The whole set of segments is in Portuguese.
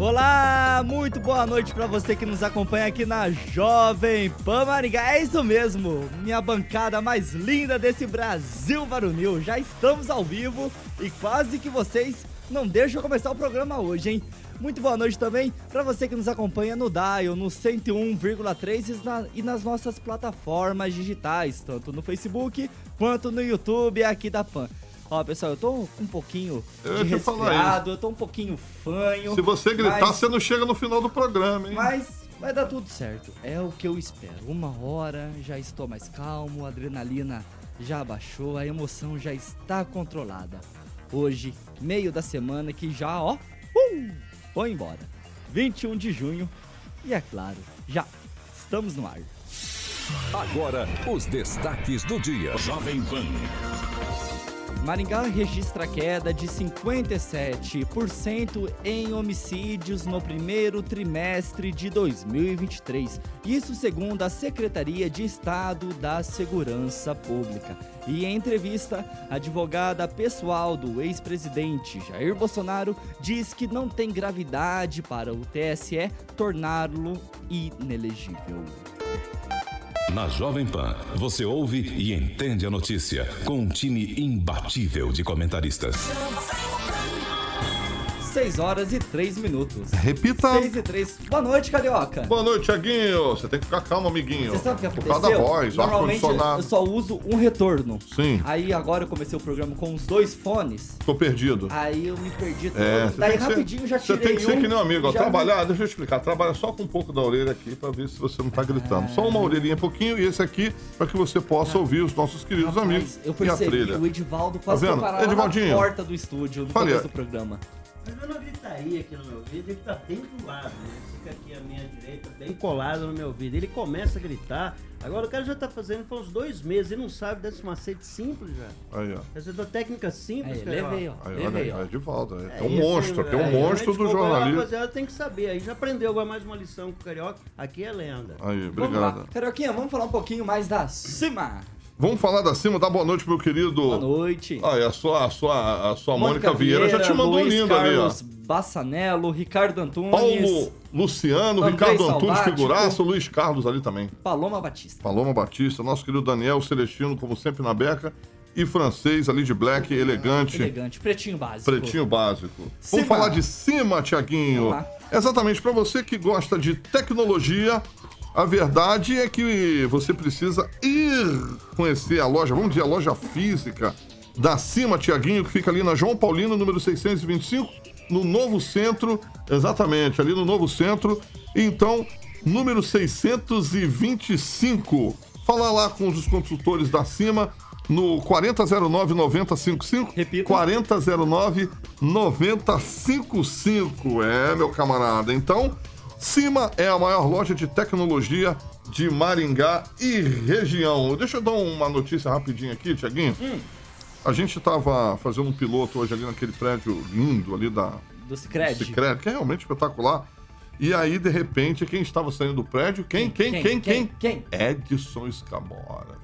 Olá, muito boa noite para você que nos acompanha aqui na Jovem Pan Maringá. É isso mesmo, minha bancada mais linda desse Brasil Varunil. Já estamos ao vivo e quase que vocês não deixam começar o programa hoje, hein? Muito boa noite também para você que nos acompanha no Dial, no 101,3 e nas nossas plataformas digitais, tanto no Facebook quanto no YouTube aqui da Pan. Ó, pessoal, eu tô um pouquinho Eu de resfriado, eu tô um pouquinho fanho. Se você gritar, mas- você não chega no final do programa, hein? Mas vai dar tudo certo. É o que eu espero. Uma hora já estou mais calmo, a adrenalina já abaixou, a emoção já está controlada. Hoje, meio da semana que já, ó, uh, foi embora. 21 de junho e é claro, já estamos no ar. Agora, os destaques do dia. Jovem Pan. Maringá registra queda de 57% em homicídios no primeiro trimestre de 2023. Isso segundo a Secretaria de Estado da Segurança Pública. E em entrevista, a advogada pessoal do ex-presidente Jair Bolsonaro diz que não tem gravidade para o TSE torná-lo inelegível. Na Jovem Pan, você ouve e entende a notícia com um time imbatível de comentaristas. 6 horas e 3 minutos. Repita. 6 e 3. Boa noite, Carioca. Boa noite, Tiaguinho. Você tem que ficar calmo, amiguinho. Você sabe o que Por aconteceu? causa da voz, Normalmente eu só uso um retorno. Sim, Aí agora eu comecei o programa com os dois fones. tô perdido. Aí eu me perdi todo. É, Daí que ser- rapidinho já Você tirei tem que ser um, que nem um amigo. ó. Trabalhar, deixa eu explicar. Trabalha só com um pouco da orelha aqui pra ver se você não tá gritando. Só uma orelhinha, pouquinho, e esse aqui pra que você possa ouvir os nossos queridos Rapaz, amigos eu e a percebi trilha. o Edivaldo quase Tá parar lá na Edivaldinho. porta do estúdio no Falei, começo é. do programa. Mas eu não gritaria aqui no meu ouvido, ele tá bem do lado, né? Fica aqui à minha direita, bem colado no meu ouvido. Ele começa a gritar. Agora o cara já tá fazendo por uns dois meses, ele não sabe desse macete simples já. Aí, ó. Essa da técnica simples, Aí, cara. levei, ó. Aí, Levei, olha, ó. é Edivaldo. É, É é um isso monstro, é um Aí, monstro do jornalismo. Rapaziada tem que saber. Aí já aprendeu agora mais uma lição com o Carioca. Aqui é lenda. Aí, Vamos lá. obrigado. Carioquinha, vamos falar um pouquinho mais da cima. Vamos falar da cima, dá boa noite, meu querido. Boa noite. Ah, e a sua, a sua, a sua Mônica, Vieira, já te mandou Luiz lindo ali, ó. Carlos Bassanello, Ricardo Antunes, Paulo Luciano, Andrei Ricardo Antunes, figuraça, Luiz Carlos ali também. Paloma Batista. Paloma Batista, nosso querido Daniel Celestino, como sempre na beca. E francês ali de black, elegante, Elegante, pretinho básico. pretinho básico. Cima. Vamos falar de cima, Tiaguinho. Exatamente, para você que gosta de tecnologia, a verdade é que você precisa ir conhecer a loja, vamos dizer, a loja física da Cima, Tiaguinho, que fica ali na João Paulino, número 625, no Novo Centro, exatamente, ali no Novo Centro. Então, número 625. Fala lá com os consultores da Cima no 4009-9055. Repita. 4009-9055. É, meu camarada. Então, Cima é a maior loja de tecnologia de Maringá e região. Deixa eu dar uma notícia rapidinho aqui, Tiaguinho. A gente estava fazendo um piloto hoje ali naquele prédio lindo ali da Do Cicred. Cicred, que é realmente espetacular. E aí, de repente, quem estava saindo do prédio? Quem, quem, quem, quem? Quem? Edson Escamora.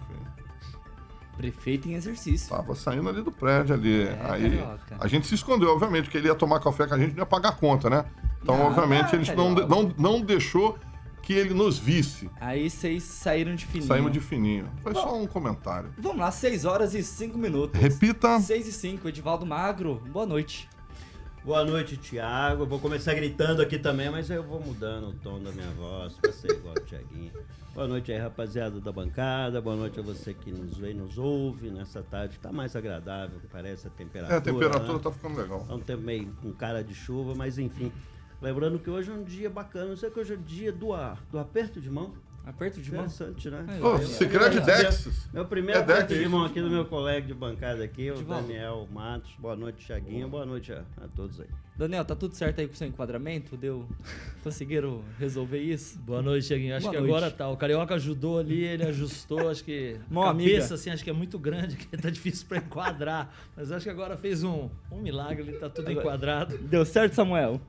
Prefeito em exercício. Tava saindo ali do prédio ali. É, aí carioca. a gente se escondeu, obviamente, porque ele ia tomar café com a gente e não ia pagar a conta, né? Então, Não, obviamente, a gente não, não, não deixou que ele nos visse. Aí vocês saíram de fininho. Saímos de fininho. Foi só um comentário. Vamos lá, 6 horas e 5 minutos. Repita. 6 e 5, Edivaldo Magro, boa noite. Boa noite, Thiago. Eu vou começar gritando aqui também, mas eu vou mudando o tom da minha voz pra ser igual o Thiaguinho. Boa noite aí, rapaziada da bancada. Boa noite a você que nos vê e nos ouve nessa tarde. Tá mais agradável, parece a temperatura. É, a temperatura né? tá ficando legal. É um tempo meio com cara de chuva, mas enfim. Lembrando que hoje é um dia bacana. Não sei que hoje é dia do, a- do aperto de mão. Aperto de mão. Interessante, né? Aí, Ô, ó. Sicredi Dexis. Meu primeiro É aperto Dex. de mão aqui do meu colega de bancada aqui, o. Daniel Matos. Boa noite, Thiaguinho. Boa noite a, a todos aí. Daniel, tá tudo certo aí com o seu enquadramento? Deu... Conseguiram resolver isso? Boa noite, Thiaguinho. Acho Boa que noite. agora tá. O Carioca ajudou ali, ele ajustou. Acho que Mão a amiga. cabeça, assim, acho que é muito grande, que tá difícil pra enquadrar. Mas acho que agora fez um, um milagre, ele tá tudo Agora- enquadrado. Deu certo, Samuel?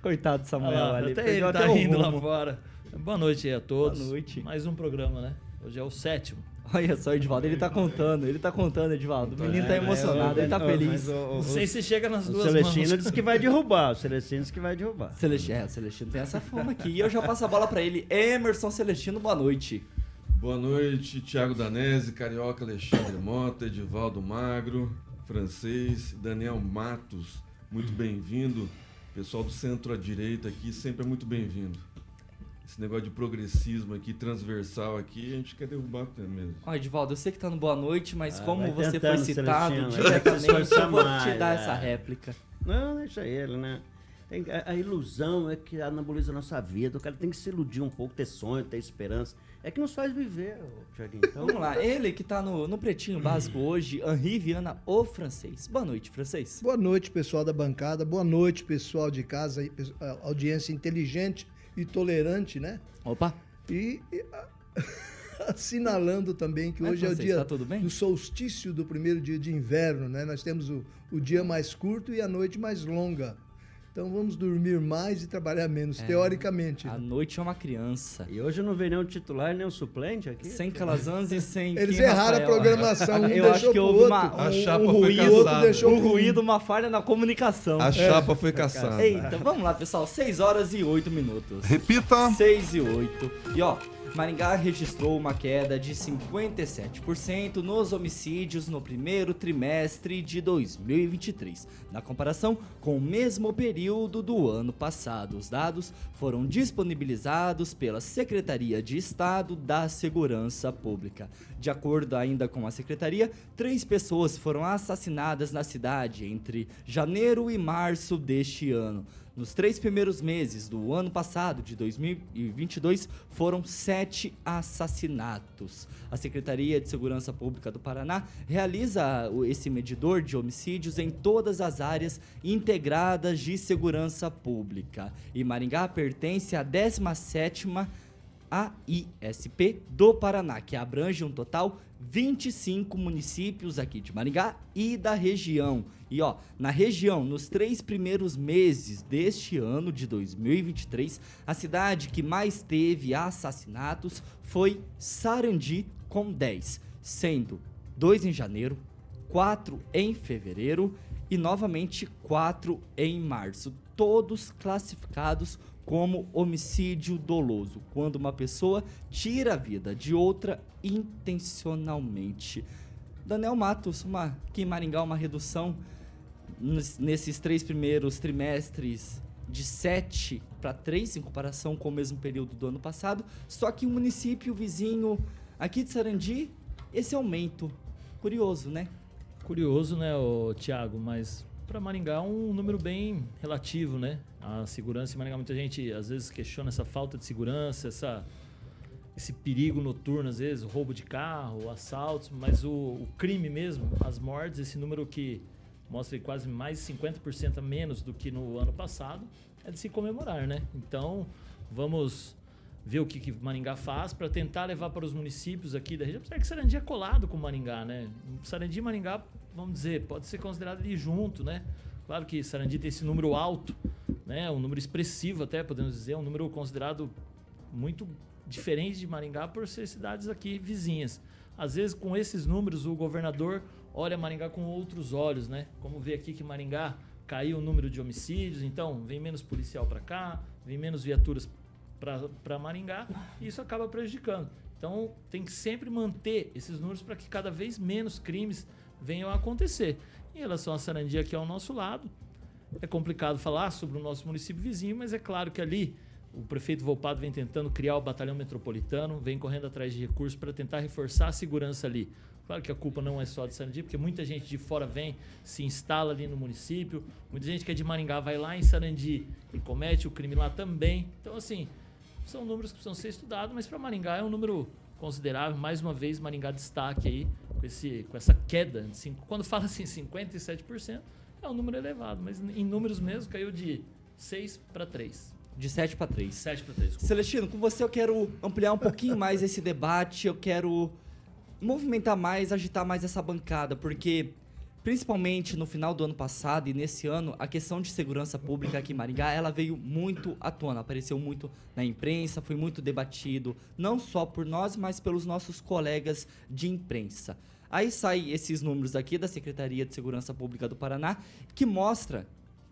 Coitado do Samuel lá, ali. até ele tá rindo lá fora. Boa noite aí a todos. Boa noite. Mais um programa, né? Hoje é o sétimo. Olha só, Edivaldo, ele tá contando, ele tá contando, Edivaldo. O menino tá É, emocionado, ele tá o- feliz. o- o- Não sei se chega nas O duas Celestino mãos. disse que vai derrubar. O Celestino disse que vai derrubar. Celestino, é, o Celestino tem essa fama aqui. E eu já passo a bola pra ele. Emerson Celestino, boa noite. Boa noite, Thiago Danese, Carioca Alexandre Mota, Edivaldo Magro, francês, Daniel Matos, muito bem-vindo. Pessoal do centro à direita aqui, sempre é muito bem-vindo. Esse negócio de progressismo aqui, transversal aqui, a gente quer derrubar mesmo. Ó, Edivaldo, eu sei que tá no boa noite, mas Ah, como você foi citado diretamente, eu vou te dar é. essa réplica. Não, deixa ele, né? Tem- a, a ilusão é que anabolisa a nossa vida. O cara tem que se iludir um pouco, ter sonho, ter esperança. É que nos faz viver, ô, Thiaguinho. Então, Vamos lá, ele que tá no, no pretinho básico hoje, Henri Viana, o francês. Boa noite, francês. Boa noite, pessoal da bancada. Boa noite, pessoal de casa, audiência inteligente e tolerante, né? Opa, E, e, assinalando também que Mas hoje é o dia tá do solstício do primeiro dia de inverno, né? Nós temos o, o dia mais curto e a noite mais longa. Então vamos dormir mais e trabalhar menos, teoricamente. a noite é uma criança. E hoje não vem nem o titular, nem o suplente aqui. Sem Calazans e sem Eles Kim erraram a Rafael. programação, um Eu acho deixou que houve outro. uma, A um, chapa um foi ruído, caçada. deixou um ruído, uma falha na comunicação. A chapa foi caçada. Eita, vamos lá, pessoal. 6 horas e 8 minutos. Repita. 6 e 8. E ó, Maringá registrou uma queda de 57% nos homicídios no primeiro trimestre de 2023, na comparação com o mesmo período do ano passado. Os dados foram disponibilizados pela Secretaria de Estado da Segurança Pública. De acordo ainda com a secretaria, três pessoas foram assassinadas na cidade entre janeiro e março deste ano. Nos três primeiros meses do ano passado, de 2022, foram sete assassinatos. A Secretaria de Segurança Pública do Paraná realiza esse medidor de homicídios em todas as áreas integradas de segurança pública. E Maringá pertence à 17ª AISP do Paraná, que abrange um total 25 municípios aqui de Maringá e da região. E ó, na região, nos três primeiros meses deste ano de 2023, a cidade que mais teve assassinatos foi Sarandi, com 10, sendo dois em janeiro, quatro em fevereiro e novamente quatro em março, todos classificados como homicídio doloso, quando uma pessoa tira a vida de outra intencionalmente. Daniel Matos, uma, aqui em Maringá, uma redução nes- nesses três primeiros trimestres de 7 para 3 em comparação com o mesmo período do ano passado, só que o município vizinho aqui de Sarandi, esse aumento. Curioso, né? Curioso, né, o Thiago, mas para Maringá um número bem relativo, né? A segurança em Maringá, muita gente às vezes questiona essa falta de segurança, essa esse perigo noturno, às vezes, roubo de carro, assaltos, mas o, o crime mesmo, as mortes, esse número que mostra quase mais de 50% a menos do que no ano passado, é de se comemorar, né? Então, vamos ver o que, que Maringá faz para tentar levar para os municípios aqui da região. Apesar que Sarandi é colado com Maringá, né? Sarandi e Maringá, vamos dizer, pode ser considerado ali junto, né? Claro que Sarandi tem esse número alto, né? Um número expressivo até, podemos dizer, um número considerado muito diferente de Maringá por ser cidades aqui vizinhas. Às vezes, com esses números, o governador olha Maringá com outros olhos, né? Como vê aqui que Maringá caiu o número de homicídios, então vem menos policial para cá, vem menos viaturas para Maringá, e isso acaba prejudicando. Então, tem que sempre manter esses números para que cada vez menos crimes venham a acontecer. Em relação a Sarandia, que é ao nosso lado, é complicado falar sobre o nosso município vizinho, mas é claro que ali o prefeito Volpado vem tentando criar o batalhão metropolitano, vem correndo atrás de recursos para tentar reforçar a segurança ali. Claro que a culpa não é só de Sarandi, porque muita gente de fora vem, se instala ali no município, muita gente que é de Maringá vai lá em Sarandi e comete o crime lá também. Então, assim, são números que precisam ser estudados, mas para Maringá é um número considerável. Mais uma vez, Maringá destaque aí com, esse, com essa queda. Cinco, quando fala assim 57%, é um número elevado, mas em números mesmo caiu de 6 para 3. De 7 para 3. 7 para 3. desculpa. Celestino, com você eu quero ampliar um pouquinho mais esse debate, eu quero movimentar mais, agitar mais essa bancada, porque principalmente no final do ano passado e nesse ano, a questão de segurança pública aqui em Maringá, ela veio muito à tona, apareceu muito na imprensa, foi muito debatido, não só por nós, mas pelos nossos colegas de imprensa. Aí saem esses números aqui da Secretaria de Segurança Pública do Paraná, que mostra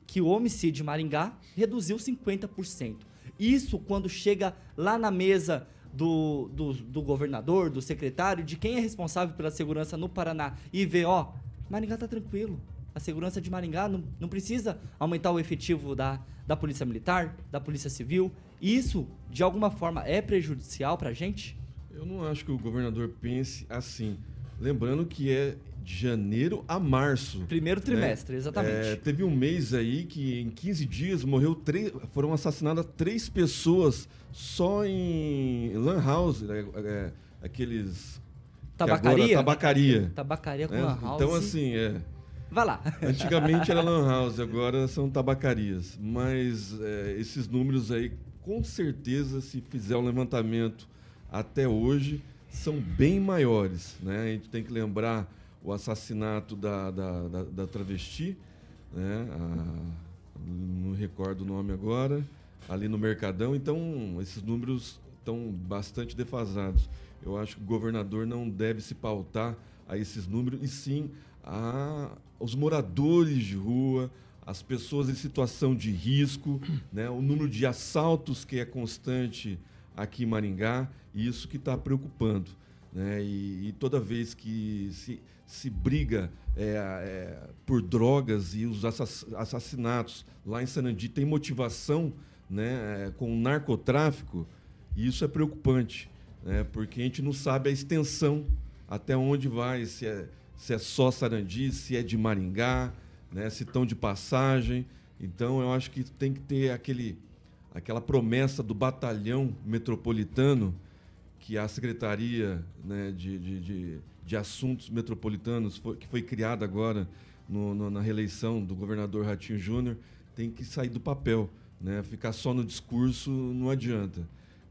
que o homicídio em Maringá reduziu 50%. Isso quando chega lá na mesa do, do, do governador, do secretário, de quem é responsável pela segurança no Paraná e vê, ó, Maringá tá tranquilo. A segurança de Maringá não, não precisa aumentar o efetivo da, da Polícia Militar, da Polícia Civil. Isso, de alguma forma, é prejudicial pra gente? Eu não acho que o governador pense assim. Lembrando que é de janeiro a março. Primeiro trimestre, exatamente. É, teve um mês aí que em 15 dias morreu três, foram assassinadas três pessoas só em Lan House, é, é, aqueles que agora- Tabacaria? tabacaria. Tabacaria com né? lan house. Então assim, é, Vai lá. Antigamente era lan house, agora são tabacarias. Mas é, esses números aí, com certeza, se fizer um levantamento até hoje, são bem maiores. Né? A gente tem que lembrar o assassinato da, da, da, da travesti, né? A- não recordo o nome agora, ali no Mercadão. Então, esses números estão bastante defasados. Eu acho que o governador não deve se pautar a esses números, e sim a, os moradores de rua, as pessoas em situação de risco, né? o número de assaltos que é constante aqui em Maringá, e isso que está preocupando. Né? E, e toda vez que se, se briga é, é, por drogas e os assass- assassinatos lá em Sanandi tem motivação né, é, com o narcotráfico, e isso é preocupante, né? porque a gente não sabe a extensão até onde vai, se é, se é só Sarandi, se é de Maringá, né? se estão de passagem. Então, eu acho que tem que ter aquele, aquela promessa do batalhão metropolitano que a Secretaria né, de, de, de, de Assuntos Metropolitanos, foi- que foi criada agora no- no- na reeleição do governador Ratinho Júnior, tem que sair do papel. Né? Ficar só no discurso não adianta.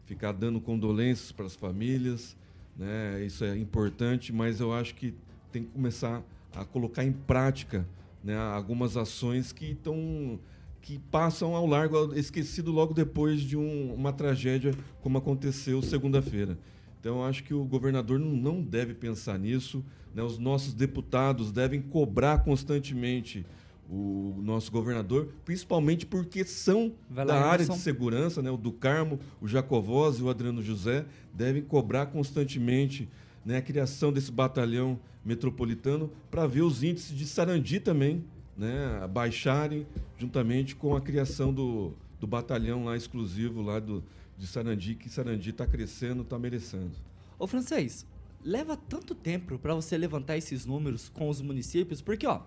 Ficar dando condolências para as famílias, né? isso é importante, mas eu acho que tem que começar a colocar em prática né, algumas ações que estão que passam ao largo, esquecido logo depois de um- uma tragédia como aconteceu segunda-feira. Então, acho que o governador não, deve pensar nisso. né? Os nossos deputados devem cobrar constantemente o nosso governador, principalmente porque são lá, da área Emerson. de segurança, né? o do Carmo, o Jacovós e o Adriano José, devem cobrar constantemente né, a criação desse batalhão metropolitano para ver os índices de Sarandi também né, baixarem juntamente com a criação do, do batalhão lá exclusivo lá do, de Sarandi, que Sarandi está crescendo, está merecendo. Ô, francês, leva tanto tempo pra você levantar esses números com os municípios? Porque, ó,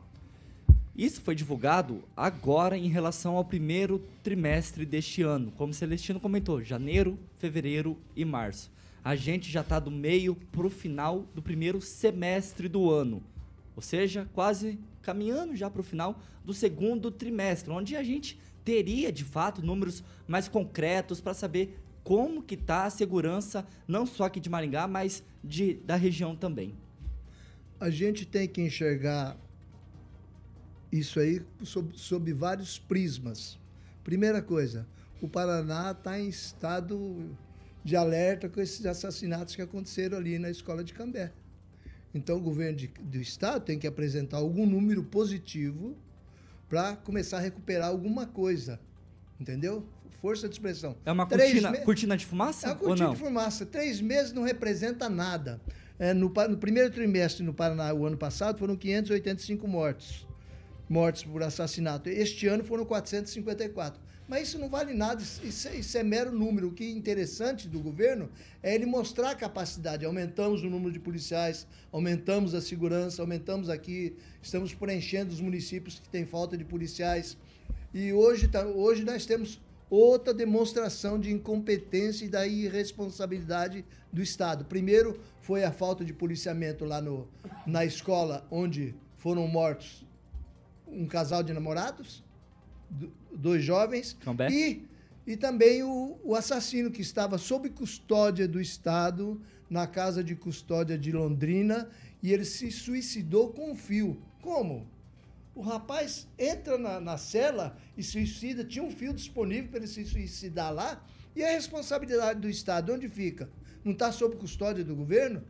isso foi divulgado agora em relação ao primeiro trimestre deste ano. Como o Celestino comentou, janeiro, fevereiro e março. A gente já está do meio pro final do primeiro semestre do ano. Ou seja, quase caminhando já para o final do segundo trimestre, onde a gente teria, de fato, números mais concretos para saber como que tá a segurança, não só aqui de Maringá, mas de, da região também. A gente tem que enxergar isso aí sob, sob vários prismas. Primeira coisa, o Paraná está em estado de alerta com esses assassinatos que aconteceram ali na escola de Cambé. Então, o governo de- do estado tem que apresentar algum número positivo para começar a recuperar alguma coisa. Entendeu? Força de expressão. É uma cortina, me- cortina de fumaça é uma cortina de fumaça. Três meses não representa nada. É, no, no primeiro trimestre no Paraná, o ano passado, foram 585 mortos. Mortes por assassinato. Este ano foram 454. Mas isso não vale nada, isso, isso é- mero número. O que é interessante do governo é ele mostrar a capacidade. Aumentamos o número de policiais, aumentamos a segurança, aumentamos aqui, estamos preenchendo os municípios que têm falta de policiais. E hoje, tá, hoje nós temos outra demonstração de incompetência e da irresponsabilidade do Estado. Primeiro foi a falta de policiamento lá no, na escola onde foram mortos um casal de namorados, do- dois jovens, e, e também o, o assassino que estava sob custódia do Estado na casa de custódia de Londrina e ele se suicidou com um fio. Como? O rapaz entra na, na cela e suicida, tinha um fio disponível para ele se suicidar lá, e a responsabilidade do Estado, onde fica? Não está sob custódia do governo?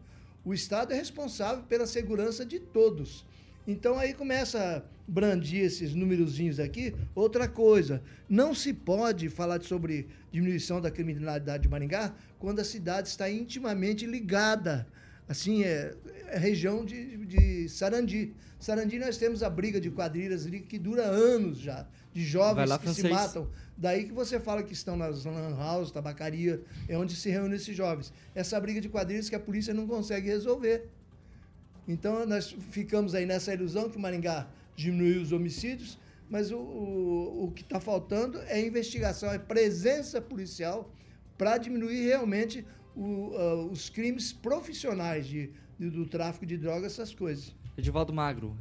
O Estado é responsável pela segurança de todos. Então aí começa a brandir esses numerozinhos aqui. Outra coisa, não se pode falar sobre diminuição da criminalidade de Maringá quando a cidade está intimamente ligada. Assim, é, é região de, de Sarandi. Sarandi nós temos a briga de quadrilhas ali que dura anos já, de jovens lá, que se francês. matam. Daí que você fala que estão nas lan house, tabacaria, é onde se reúnem esses jovens. Essa briga de quadrilhas que a polícia não consegue resolver. Então nós ficamos aí nessa ilusão que Maringá diminuiu os homicídios, mas o, o, o que está faltando é investigação, é presença policial para diminuir realmente o, ah, os crimes profissionais de, de- do tráfico de drogas, essas coisas. Edivaldo Magro,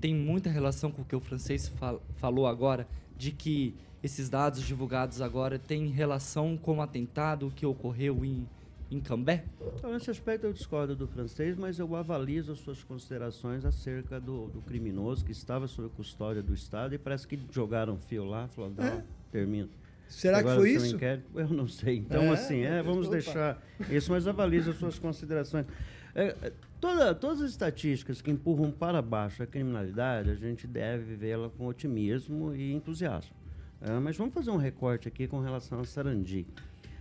tem muita relação com o que o francês fal- falou agora, de que esses dados divulgados agora têm relação com o atentado que ocorreu em, em Cambé? Então, nesse aspecto eu discordo do francês, mas eu avalizo as suas considerações acerca do, do criminoso que estava sob custódia do Estado e parece que jogaram fio lá, falou, não, termina. Será Agora que foi isso? inquérito, eu não sei. Então, É? assim, é, vamos Opa. deixar isso, mas avalizo as suas considerações. É, é, toda- todas as estatísticas que empurram para baixo a criminalidade, a gente deve vê-la com otimismo e entusiasmo. É, mas vamos fazer um recorte aqui com relação a Sarandi.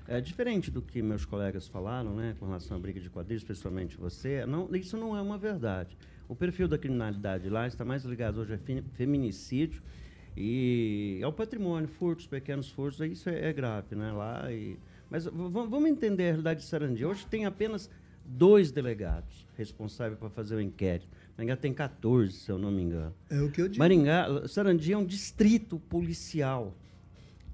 É diferente do que meus colegas falaram, né, com relação à briga de quadrilhas, especialmente você, não, isso não é uma verdade. O perfil da criminalidade lá está mais ligado hoje a femi- feminicídio e ao patrimônio, furtos, pequenos furtos, isso é, é grave, né, lá. E, mas vamos entender a realidade de Sarandi. Hoje tem apenas dois delegados responsáveis para fazer o inquérito. Maringá tem 14, se eu não me engano. É o que eu digo. Maringá, Sarandi é um distrito policial.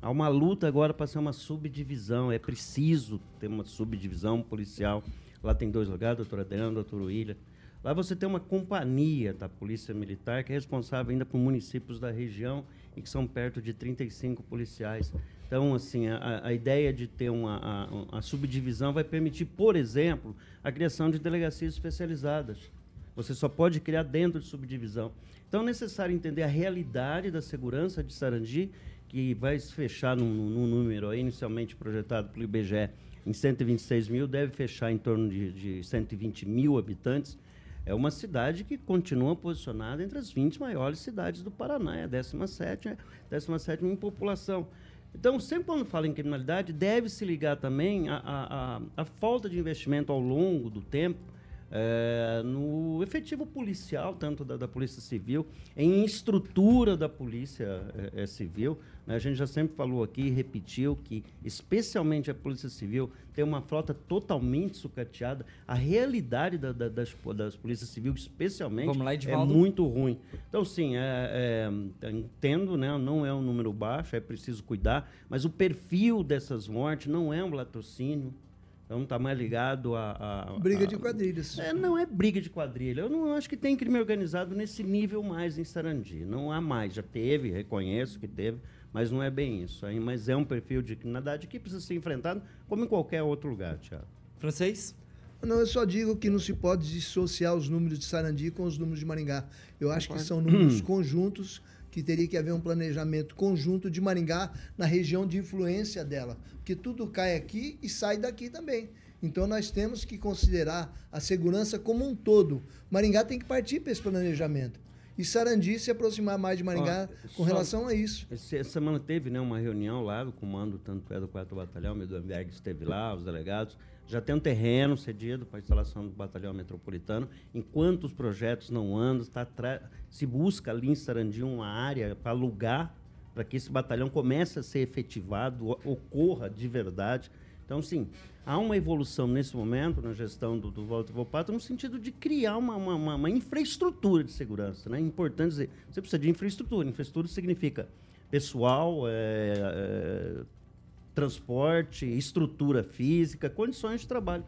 Há uma luta agora para ser uma subdivisão. É preciso ter uma subdivisão policial. Lá tem dois lugares, doutor Adriano, doutor William. Lá você tem uma companhia da Polícia Militar que é responsável ainda por municípios da região e que são perto de 35 policiais. Então, assim, a, a ideia de ter uma a, subdivisão vai permitir, por exemplo, a criação de delegacias especializadas. Você só pode criar dentro de subdivisão. Então é necessário entender a realidade da segurança de Sarandi, que vai se fechar num, num número inicialmente projetado pelo IBGE em 126 mil, deve fechar em torno de, de 120 mil habitantes. É uma cidade que continua posicionada entre as 20 maiores cidades do Paraná, é a 17, é 17 em população. Então, sempre quando fala em criminalidade, deve se ligar também à a, a falta de investimento ao longo do tempo é, no efetivo policial, tanto da, da Polícia Civil, em estrutura da Polícia é, Civil. né? A gente já sempre falou aqui e repetiu que, especialmente a Polícia Civil, tem uma frota totalmente sucateada. A realidade da- da- das, das Polícias Civil, especialmente, lá, é muito ruim. Então, sim, é, é, entendo, né, não é um número baixo, é preciso cuidar, mas o perfil dessas mortes não é um latrocínio. Então está mais ligado a, a- Briga a- de quadrilhas. É, não é briga de quadrilha. Eu não acho que tem crime organizado nesse nível mais em Sarandi. Não há mais. Já teve, reconheço que teve, mas não é bem isso. Aí, mas é um perfil de criminalidade que precisa ser enfrentado como em qualquer outro lugar, Tiago. Francês? Não, eu só digo que não se pode dissociar os números de Sarandi com os números de Maringá. Eu acho que são números conjuntos que teria que haver um planejamento conjunto de Maringá na região de influência dela, porque tudo cai aqui e sai daqui também. Então nós temos que considerar a segurança como um todo. Maringá tem que partir para esse planejamento. E Sarandi se aproximar mais de Maringá Ó, com relação a isso. Essa semana teve né, uma reunião lá do comando, tanto é do 4 Batalhão, o Medenberg esteve lá, os delegados. Já tem um terreno cedido para a instalação do batalhão metropolitano. Enquanto os projetos não andam, tá se busca ali em Sarandi uma área para alugar, para que esse batalhão comece a ser efetivado, ocorra de verdade. Então, sim, há uma evolução nesse momento na gestão do, do Walter Volpato no sentido de criar uma, uma- uma- uma infraestrutura de segurança. Né? É importante dizer, você precisa de infraestrutura. Infraestrutura significa pessoal, é, é, transporte, estrutura física, condições de trabalho.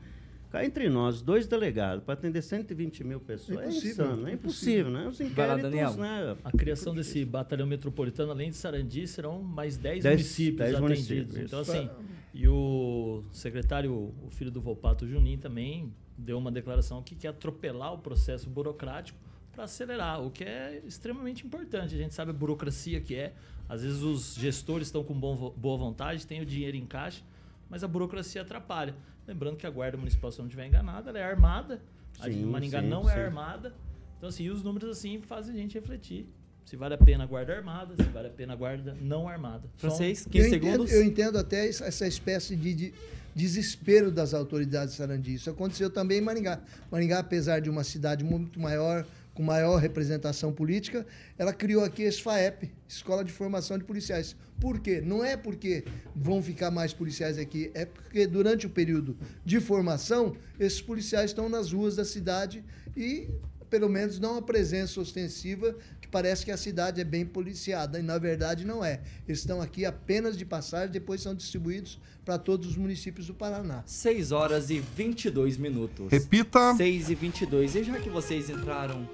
Cá entre nós, dois delegados, para atender 120 mil pessoas, é, Impossível, insano, é impossível, né? Os inquéritos, Daniel. né? A criação desse batalhão metropolitano, além de Sarandi, serão mais 10 Dez- municípios dez atendidos. municípios, Então, assim, e o secretário, o filho do Volpato Junim, também deu uma declaração que quer atropelar o processo burocrático para acelerar, o que é extremamente importante. A gente sabe a burocracia que é. Às vezes os gestores estão com bom boa vontade, têm o dinheiro em caixa, mas a burocracia atrapalha. Lembrando que a Guarda Municipal, se eu não estiver enganada, ela é armada. a Sim, Maringá sim, não sim. é armada. Então, assim, os números assim fazem a gente refletir. Se vale a pena a guarda armada, se vale a pena a guarda não armada. Francês, Eu 15 entendo, segundos. eu entendo até essa, essa espécie de, de desespero das autoridades de Sarandi. Isso aconteceu também em Maringá. Maringá, apesar de uma cidade muito maior, com maior representação política, ela criou aqui esse FAEP, Escola de Formação de Policiais. Por quê? Não é porque vão ficar mais policiais aqui, é porque durante o período de formação, esses policiais estão nas ruas da cidade e pelo menos não a presença ostensiva, que parece que a cidade é bem policiada, e na verdade não é. Eles estão aqui apenas de passagem, depois são distribuídos para todos os municípios do Paraná. 6 horas e 22 minutos. Repita. 6 e 22. E já que vocês entraram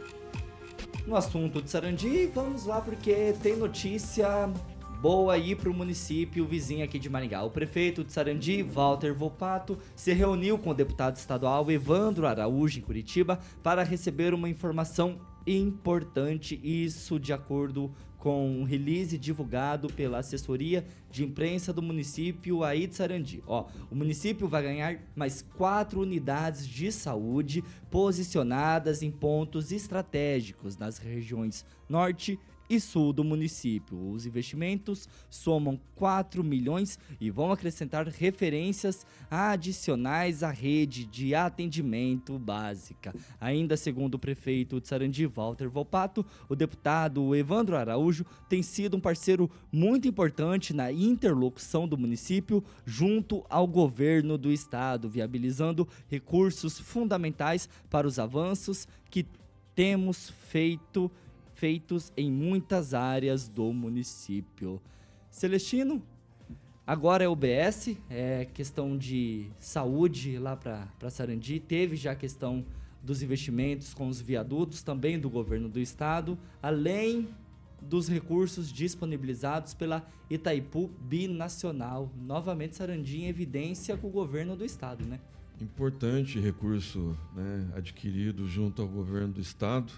no assunto de Sarandi, vamos lá porque tem notícia boa aí pro município vizinho aqui de Maringá. O prefeito de Sarandi, Walter Volpato, se reuniu com o deputado estadual Evandro Araújo em Curitiba para receber uma informação importante, isso de acordo com um release divulgado pela assessoria de imprensa do município aí de Sarandi. Ó, o município vai ganhar mais quatro unidades de saúde posicionadas em pontos estratégicos nas regiões norte e sul do município. Os investimentos somam 4 milhões e vão acrescentar referências adicionais à rede de atendimento básica. Ainda segundo o prefeito de Sarandi, Walter Volpato, o deputado Evandro Araújo tem sido um parceiro muito importante na interlocução do município junto ao governo do estado, viabilizando recursos fundamentais para os avanços que temos feito feitos em muitas áreas do município. Celestino, agora é UBS, é questão de saúde lá para Sarandi, teve já a questão dos investimentos com os viadutos, também do governo do estado, além dos recursos disponibilizados pela Itaipu Binacional. Novamente Sarandi em evidência com o governo do estado, né? Importante recurso né, adquirido junto ao governo do estado.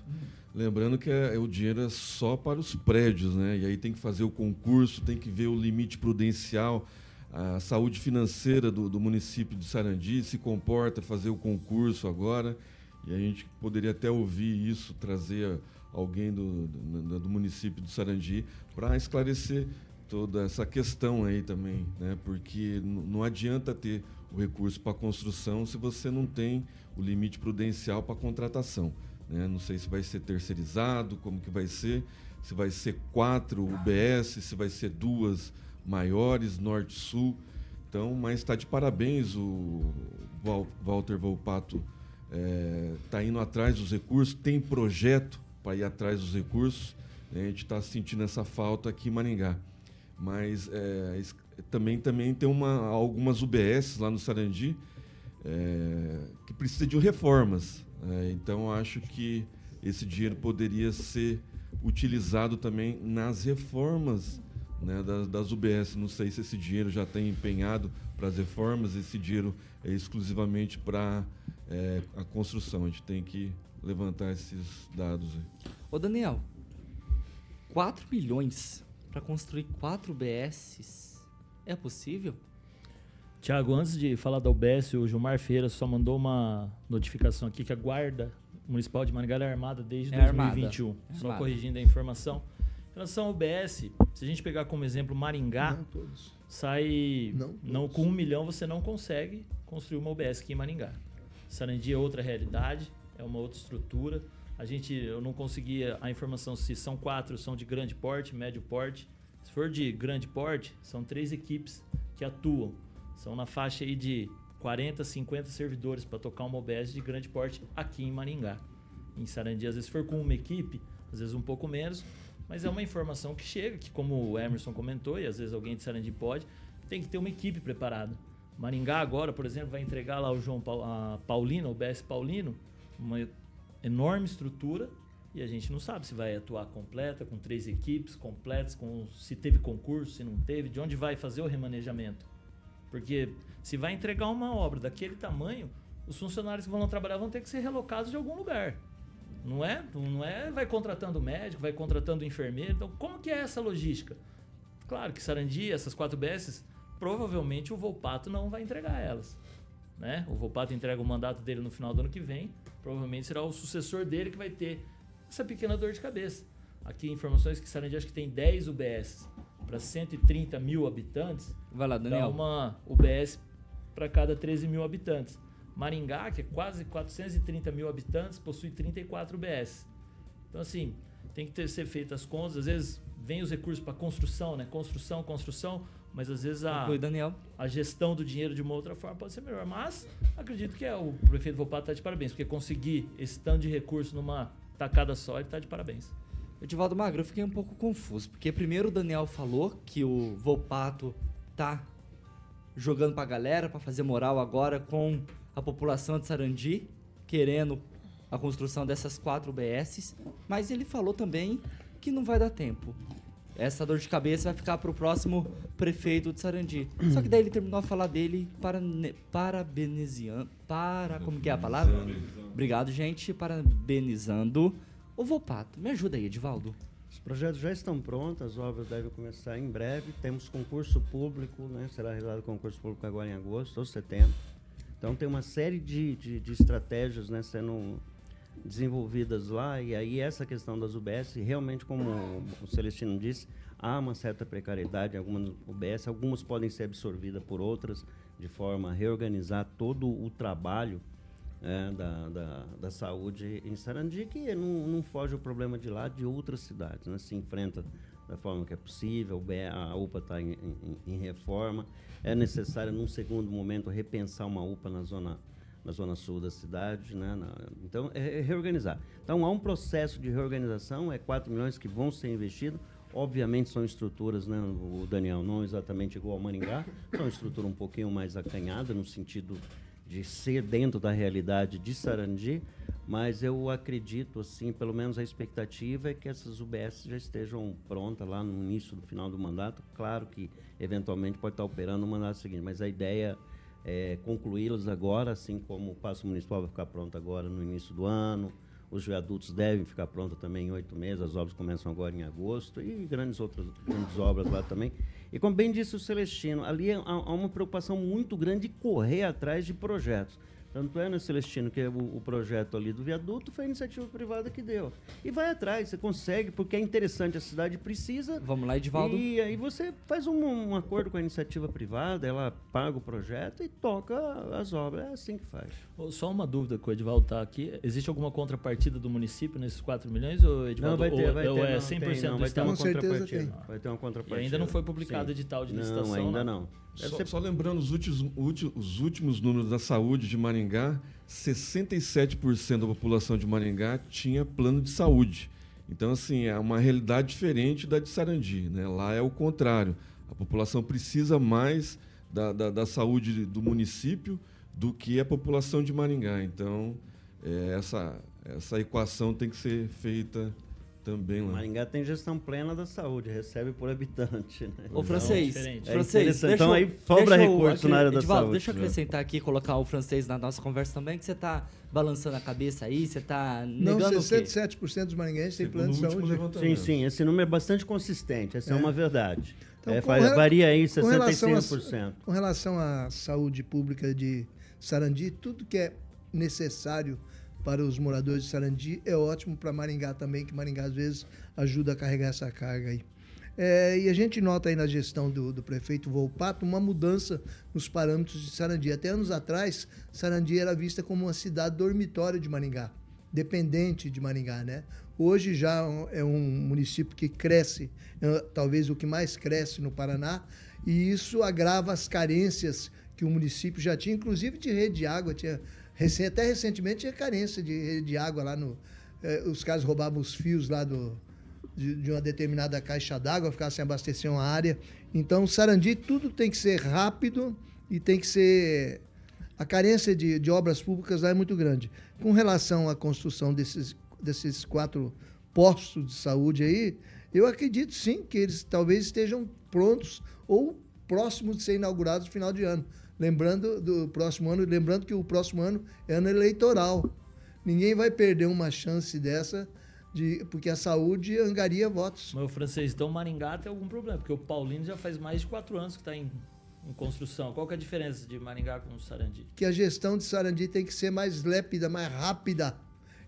Lembrando que é, o dinheiro é só para os prédios, né? E aí tem que fazer o concurso, tem que ver o limite prudencial, a saúde financeira do, do município de Sarandi se comporta, fazer o concurso agora. E a gente poderia até ouvir isso, trazer alguém do, do, do município de Sarandi para esclarecer toda essa questão aí também, né? Porque não adianta ter o recurso para construção se você não tem o limite prudencial para contratação. Né? Não sei se vai ser terceirizado, como que vai ser, se vai ser quatro UBS, se vai ser duas maiores, norte-sul. Então, mas está de parabéns o Walter Volpato está indo atrás dos recursos, tem projeto para ir atrás dos recursos. né? A gente está sentindo essa falta aqui em Maringá. Mas é, também, também tem uma, algumas UBS lá no Sarandi é, que precisam de reformas. né? então, acho que esse dinheiro poderia ser utilizado também nas reformas né, das, das UBS. Não sei se esse dinheiro já tem empenhado para as reformas, esse dinheiro é exclusivamente para é, a construção. A gente tem que levantar esses dados. Aí. Ô Daniel, 4 milhões para construir 4 BSs é possível? Tiago, antes de falar da UBS, o Gilmar Ferreira só mandou uma notificação aqui que a Guarda Municipal de Maringá é armada desde É armada. 2021. É Só armada. corrigindo a informação. Em relação ao UBS, se a gente pegar como exemplo Maringá, Não todos. sai. Não Não, todos. com um milhão você não consegue construir uma UBS aqui em Maringá. Sarandi é outra realidade, é uma outra estrutura. A gente, eu não conseguia a informação se são quatro, são de grande porte, médio porte. Se for de grande porte, são três equipes que atuam. São na faixa aí de 40, 50 servidores para tocar uma OBS de grande porte aqui em Maringá. Em Sarandi, às vezes, se for com uma equipe, às vezes um pouco menos, mas é uma informação que chega, que como o Emerson comentou, e às vezes alguém de Sarandi pode, tem que ter uma equipe preparada. Maringá agora, por exemplo, vai entregar lá o João Paulino, o BS Paulino, uma enorme estrutura e a gente não sabe se vai atuar completa, com três equipes completas, com se teve concurso, se não teve, de onde vai fazer o remanejamento. Porque se vai entregar uma obra daquele tamanho, os funcionários que vão lá trabalhar vão ter que ser relocados de algum lugar. Não é? Não é vai contratando médico, vai contratando enfermeiro. Então, como que é essa logística? Claro que Sarandi, essas quatro BS, provavelmente o Volpato não vai entregar elas. Né? O Volpato entrega o mandato dele no final do ano que vem. Provavelmente será o sucessor dele que vai ter essa pequena dor de cabeça. Aqui informações que Sarandi acho que tem 10 UBS para 130 mil habitantes. Vai lá, Daniel. Dá uma UBS para cada 13 mil habitantes. Maringá, que é quase 430 mil habitantes, possui 34 UBS. Então, assim, tem que ter, ser feitas as contas. Às vezes vem os recursos para construção, né? Construção, construção, mas às vezes a, Oi, Daniel. a gestão do dinheiro de uma outra forma pode ser melhor. Mas acredito que é, o prefeito Volpato está de parabéns, porque conseguir esse tanto de recurso numa tacada só, ele está de parabéns. Edivaldo Magro, eu fiquei um pouco confuso, porque primeiro o Daniel falou que o Volpato tá jogando pra galera, pra fazer moral agora com a população de Sarandi, querendo a construção dessas quatro BSs, mas ele falou também que não vai dar tempo. Essa dor de cabeça vai ficar pro próximo prefeito de Sarandi. Só que daí ele terminou a falar dele para parabenizando, para como que é a palavra? Obrigado, gente, parabenizando o Volpato. Me ajuda aí, Edivaldo. Os projetos já estão prontos, as obras devem começar em breve. Temos concurso público, né? será realizado concurso público agora em agosto ou setembro. Então tem uma série de, de, de estratégias né, sendo desenvolvidas lá. E aí essa questão das UBS, realmente, como o Celestino disse, há uma certa precariedade algumas UBS. Algumas podem ser absorvidas por outras, de forma a reorganizar todo o trabalho é, da, da, da saúde em Sarandi, que não, não foge o problema de lá de outras cidades. Né? Se enfrenta da forma que é possível, a UPA está em, em- em reforma. É necessário, num segundo momento, repensar uma UPA na zona, na zona sul da cidade. Né? Na- então, é, é reorganizar. Então, há um processo de reorganização, é 4 milhões que vão ser investidos. Obviamente são estruturas, né, o Daniel, não exatamente igual ao Maringá, são estrutura um pouquinho mais acanhada, no sentido de ser dentro da realidade de Sarandi, mas eu acredito, assim, pelo menos a expectativa é que essas UBS já estejam prontas lá no início do final do mandato. Claro que, eventualmente, pode estar operando no mandato seguinte, mas a ideia é concluí-las agora, assim como o Passo Municipal vai ficar pronto agora no início do ano. Os viadutos devem ficar prontos também em oito meses, as obras começam agora em agosto e grandes outras grandes obras lá também. E como bem disse o Celestino, ali há, há uma preocupação muito grande de correr atrás de projetos. Tanto é, né, Celestino, que o, o projeto ali do viaduto foi a iniciativa privada que deu. E vai atrás, você consegue, porque é interessante, a cidade precisa. Vamos lá, Edivaldo. E aí você faz um, um acordo com a iniciativa privada, ela paga o projeto e toca as obras. É assim que faz. Só uma dúvida que o Edivaldo tá aqui. Existe alguma contrapartida do município nesses 4 milhões, ou Edivaldo? Não, vai ter, ou, vai ter. ou é não, 100% tem, não, do vai ter uma contrapartida. tem. Vai ter uma contrapartida. E ainda não foi publicado Sim. edital de Não, licitação, ainda né? não. Só, ser só lembrando os últimos, os últimos números da saúde de Maringá, 67% da população de Maringá tinha plano de saúde. Então, assim, é uma realidade diferente da de Sarandi. Né? Lá é o contrário. A população precisa mais da, da, da saúde do município do que a população de Maringá. Então, é, essa, essa equação tem que ser feita também lá. Maringá tem gestão plena da saúde, recebe por habitante. Né? Ô, francês. É francês, Então eu- aí sobra eu recurso na área da Edivaldo, saúde, Deixa eu né? acrescentar aqui, colocar o francês na nossa conversa também, que você tá balançando a cabeça aí, você tá Não, negando o quê? 67% dos maringuenses têm plano de saúde. Sim, levantamento. sim, esse número é bastante consistente, essa é, É. uma verdade. Então, É, faz- varia aí com relação a- 65%. Com relação à saúde pública de Sarandi, tudo que é necessário para os moradores de Sarandi é ótimo para Maringá também, que Maringá às vezes ajuda a carregar essa carga aí. É, e a gente nota aí na gestão do, do prefeito Volpato uma mudança nos parâmetros de Sarandi. Até anos atrás, Sarandi era vista como uma cidade dormitório de Maringá, dependente de Maringá, né? Hoje já é um município que cresce, é, talvez o que mais cresce no Paraná, e isso agrava as carências que o município já tinha, inclusive de rede de água. Tinha, até recentemente tinha carência de de água lá no. eh, os caras roubavam os fios lá do, de, de uma determinada caixa d'água, ficar sem abastecer uma área. Então, Sarandi, tudo tem que ser rápido e tem que ser. A carência de, de obras públicas lá é muito grande. Com relação à construção desses, desses quatro postos de saúde aí, eu acredito sim que eles talvez estejam prontos ou próximos de ser inaugurados no final de ano. Lembrando do próximo ano, lembrando que o próximo ano é ano eleitoral. Ninguém vai perder uma chance dessa, de, porque a saúde angaria votos. Mas o francês, então Maringá tem algum problema, porque o Paulino já faz mais de quatro anos que está em, em construção. Qual que é a diferença de Maringá com o Sarandi? Que a gestão de Sarandi tem que ser mais lépida, mais rápida.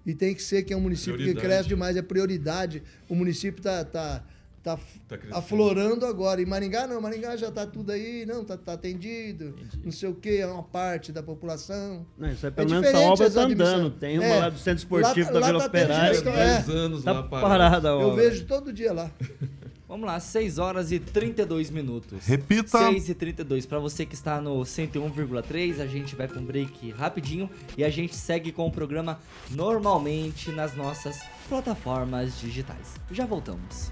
E tem que ser que é um município Prioridade. que cresce demais, é prioridade. O município está tá, tá, Tá aflorando agora. E Maringá não, Maringá já está tudo aí, não, tá, tá atendido, não sei o quê, é uma parte da população. Não, isso aí É pelo menos a diferente obra tá andando. Tem uma É, lá do Centro Esportivo lá- da lá Vila tá Operária. é. 10 anos Tá lá parada a Eu obra. vejo todo dia lá. Vamos lá, 6 horas e 32 minutos. Repita. 6 e 32. Para você que está no 101,3, a gente vai para um break rapidinho e a gente segue com o programa normalmente nas nossas plataformas digitais. Já voltamos.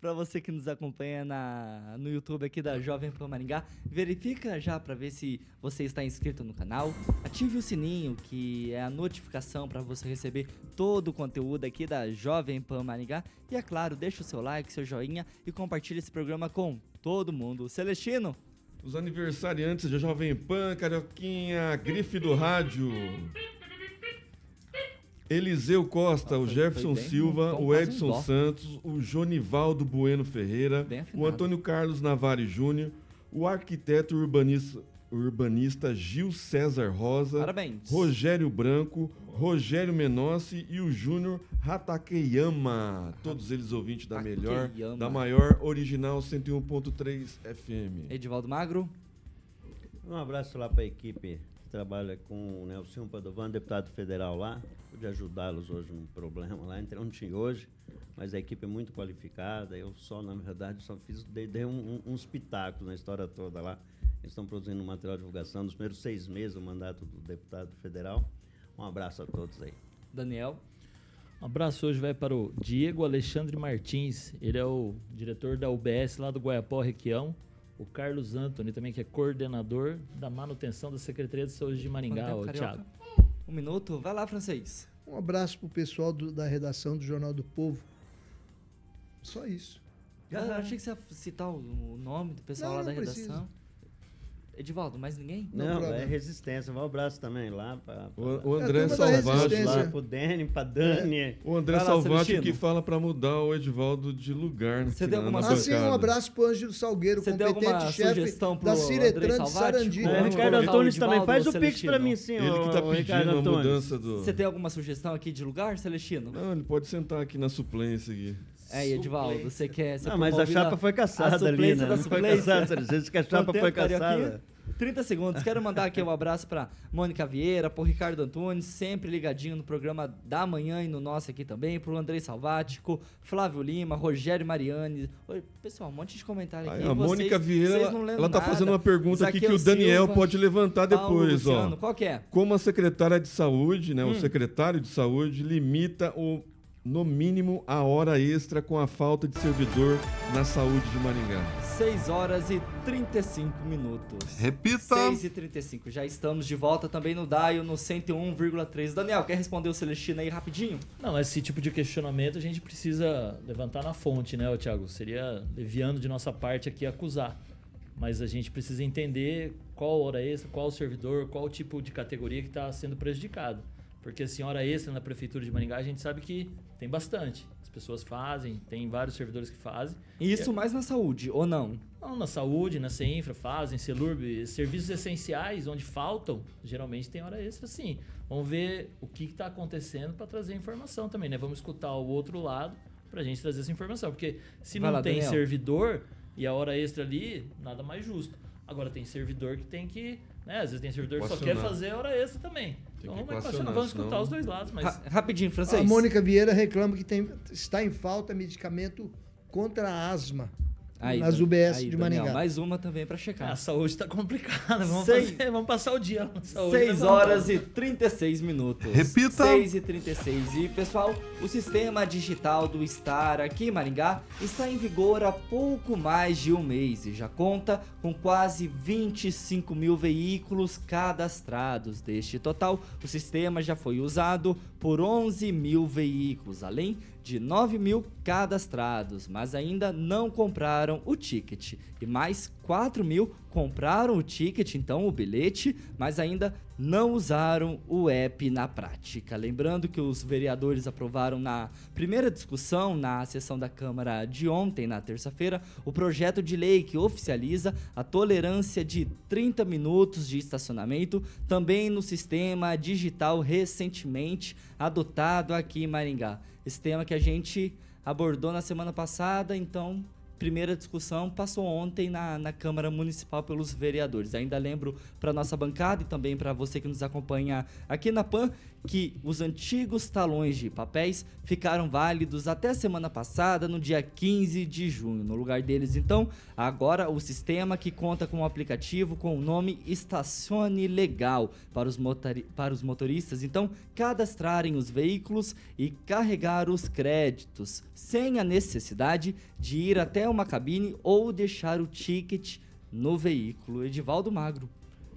Para você que nos acompanha na, no YouTube aqui da Jovem Pan Maringá, verifica já para ver se você está inscrito no canal. Ative o sininho, que é a notificação para você receber todo o conteúdo aqui da Jovem Pan Maringá. E é claro, deixa o seu like, seu joinha e compartilhe esse programa com todo mundo. Celestino, Os aniversariantes da Jovem Pan, Carioquinha, Grife do Rádio. Eliseu Costa, o Jefferson bem, Silva, o um Edson. Santos, o Jonivaldo Bueno Ferreira, o. Antônio Carlos Navari Júnior, o arquiteto urbanista, urbanista Gil César Rosa, Parabéns. Rogério Branco, Rogério Menossi e o Júnior Hatakeyama. Todos eles ouvintes da melhor, da maior original 101.3 FM. Edivaldo Magro, Um abraço lá para a equipe trabalha com o Nelson Padovan, deputado federal lá. Pude ajudá-los hoje num problema lá, então não tinha hoje, mas a equipe é muito qualificada. Eu só, na verdade, só fiz, dei, dei um- um- uns pitacos na história toda lá. Eles estão produzindo um material de divulgação nos primeiros seis meses do mandato do deputado federal. Um abraço a todos aí. Daniel, Um abraço hoje vai para o Diego Alexandre Martins. Ele é o diretor da UBS lá do Guaiapó Requião. O Carlos Antony também, que é coordenador da manutenção da Secretaria de Saúde de Maringá, tempo, Thiago. Um minuto. Vai lá, francês. Um abraço pro pessoal do- da redação do Jornal do Povo. Só isso. Eu achei que você ia citar o o nome do pessoal Não, lá da precisa. Edivaldo, mais ninguém? Não, problema. é resistência. Um abraço também lá para O, o É André Salvati. resistência. lá pro Dani, pra Dani. O André Vai lá, Celestino. que fala pra mudar o Edivaldo de lugar. Você na- alguma na Ah, sim, um abraço pro Ângelo Salgueiro, Você tem alguma competente chefe sugestão pro da Ciretran de? Sarandi. É, Vamos Ricardo o Antunes também. Faz o pix pra mim, sim, Ele que tá pedindo a mudança do. Você tem alguma sugestão aqui de lugar, Celestino? Não, ele pode sentar aqui na suplência aqui. É, Edivaldo, você quer ser Não, mas a chapa foi caçada a ali, né? Não foi caçada, vezes que a chapa foi caçada. 30 segundos. Quero mandar aqui um abraço pra Mônica Vieira, pro Ricardo Antunes, sempre ligadinho no programa da manhã e no nosso aqui também, pro Andrei Salvático, Flávio Lima, Rogério Mariani. Oi, pessoal, um monte de comentário aqui. Aí, a Vocês- Mônica Vieira, ela, tá fazendo uma pergunta aqui que Zaqueu o Daniel Silva, pode levantar depois, Luciano, ó. Qual que é? Como a secretária de saúde, né, Hum. o secretário de saúde limita o no mínimo a hora extra com a falta de servidor na saúde de Maringá. 6 horas e 35 minutos. Repita. 6 e 35. Já estamos de volta também no Daio no 101,3. Daniel, quer responder o Celestino aí rapidinho? Não, esse tipo de questionamento a gente precisa levantar na fonte, né, ô Thiago? Seria leviano de nossa parte aqui acusar. Mas a gente precisa entender qual hora extra, qual servidor, qual tipo de categoria que está sendo prejudicado. Porque assim, hora extra na prefeitura de Maringá, a gente sabe que tem bastante. As pessoas fazem, tem vários servidores que fazem. E isso mais na saúde, ou não? Não, na saúde, na CEINFRA fazem, CELURB, serviços essenciais onde faltam, geralmente tem hora extra sim. Vamos ver o que está acontecendo para trazer informação também, né? Vamos escutar o outro lado para a gente trazer essa informação. Porque se Vai não lá, tem Daniel. servidor e a hora extra ali, nada mais justo. Agora tem servidor que tem que. Né? Às vezes tem servidor que só quer fazer hora extra também. Então que vamos equacionar, equacionar, vamos escutar senão- os dois lados, mas. Ra- rapidinho, francês. A Mônica Vieira reclama que tem, está em falta medicamento contra a asma Aí, nas UBS aí, de Daniel, Maringá. mais uma também para a checar. saúde tá complicada. Vamos, Seis- fazer- vamos passar o dia na saúde. 6 né? horas e 36 minutos. Repita. 6 e 36. E, pessoal, o sistema digital do Star aqui em Maringá está em vigor há pouco mais de um mês e já conta com quase 25 mil veículos cadastrados. Deste total, o sistema já foi usado por 11 mil veículos, além de 9 mil cadastrados, mas ainda não compraram o ticket. E mais 4 mil compraram o ticket, então o bilhete, mas ainda não usaram o app na prática. Lembrando que os vereadores aprovaram na primeira discussão na sessão da Câmara de ontem, na terça-feira, o projeto de lei que oficializa a tolerância de 30 minutos de estacionamento também no sistema digital recentemente adotado aqui em Maringá. Esse tema que a gente abordou na semana passada, então primeira discussão passou ontem na, na Câmara Municipal pelos vereadores. Ainda lembro para nossa bancada e também para você que nos acompanha aqui na PAN que os antigos talões de papéis ficaram válidos até semana passada, no dia 15 de junho. No lugar deles, então, agora o sistema que conta com um aplicativo com o nome Estacione Legal para os, para os motoristas, então, cadastrarem os veículos e carregar os créditos, sem a necessidade de ir até uma cabine ou deixar o ticket no veículo. Edivaldo Magro.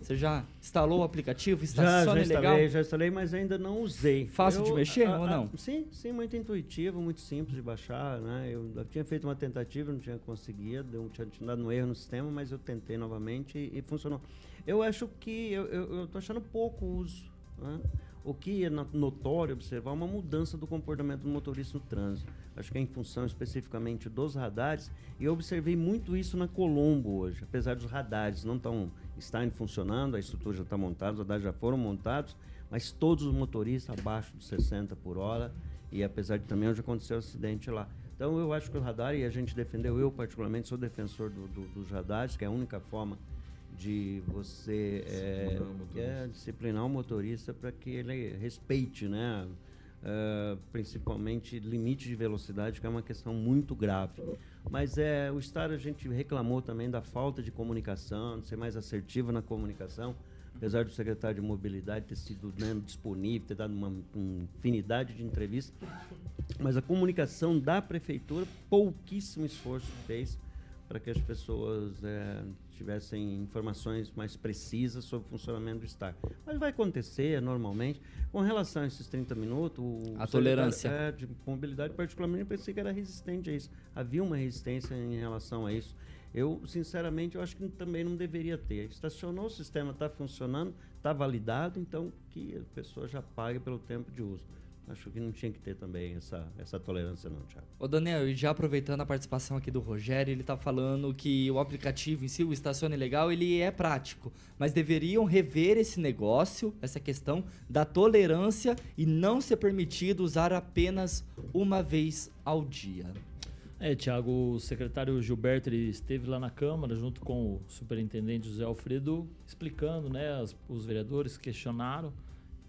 Você já instalou o aplicativo Já, já instalei, Legal? já instalei, mas ainda não usei. Fácil de mexer ou não? sim, sim, muito intuitivo, muito simples de baixar, né? Eu, eu tinha feito uma tentativa, não tinha conseguido, deu, tinha, tinha dado um erro no sistema, mas eu tentei novamente e, e funcionou. Eu acho que eu, eu, eu tô achando pouco uso, né? O que é no- notório observar é uma mudança do comportamento do motorista no trânsito. Acho que é em função especificamente dos radares, e eu observei muito isso na Colombo hoje, apesar dos radares não estão estarem funcionando, a estrutura já está montada, os radares já foram montados, mas todos os motoristas abaixo de 60 por hora, e apesar de também hoje aconteceu um acidente lá. Então eu acho que o radar, e a gente defendeu, eu particularmente sou defensor do- do- dos radares, que é a única forma de você é, Disciplinar o motorista. é, disciplinar o motorista para que ele respeite, né? ah, principalmente limite de velocidade, que é uma questão muito grave. Mas é, o Estado, a gente reclamou também da falta de comunicação, de ser mais assertivo na comunicação, apesar do secretário de Mobilidade ter sido né, disponível, ter dado uma, uma infinidade de entrevistas. Mas a comunicação da prefeitura, pouquíssimo esforço fez para que as pessoas eh, tivessem informações mais precisas sobre o funcionamento do Estado. Mas vai acontecer normalmente. Com relação a esses 30 minutos, o A tolerância. eh, de mobilidade, particularmente, eu pensei que era resistente a isso. Havia uma resistência em relação a isso. Eu, sinceramente, eu acho que também não deveria ter. Estacionou, o sistema está funcionando, está validado, então que a pessoa já pague pelo tempo de uso. Acho que não tinha que ter também essa, essa tolerância não, Thiago. Ô Daniel, e já aproveitando a participação aqui do Rogério, ele tá falando que o aplicativo em si, o Estacione Legal, ele é prático, mas deveriam rever esse negócio, essa questão da tolerância e não ser permitido usar apenas uma vez ao dia. É, Tiago, o secretário Gilberto ele esteve lá na Câmara junto com o superintendente José Alfredo explicando, né? as- os vereadores questionaram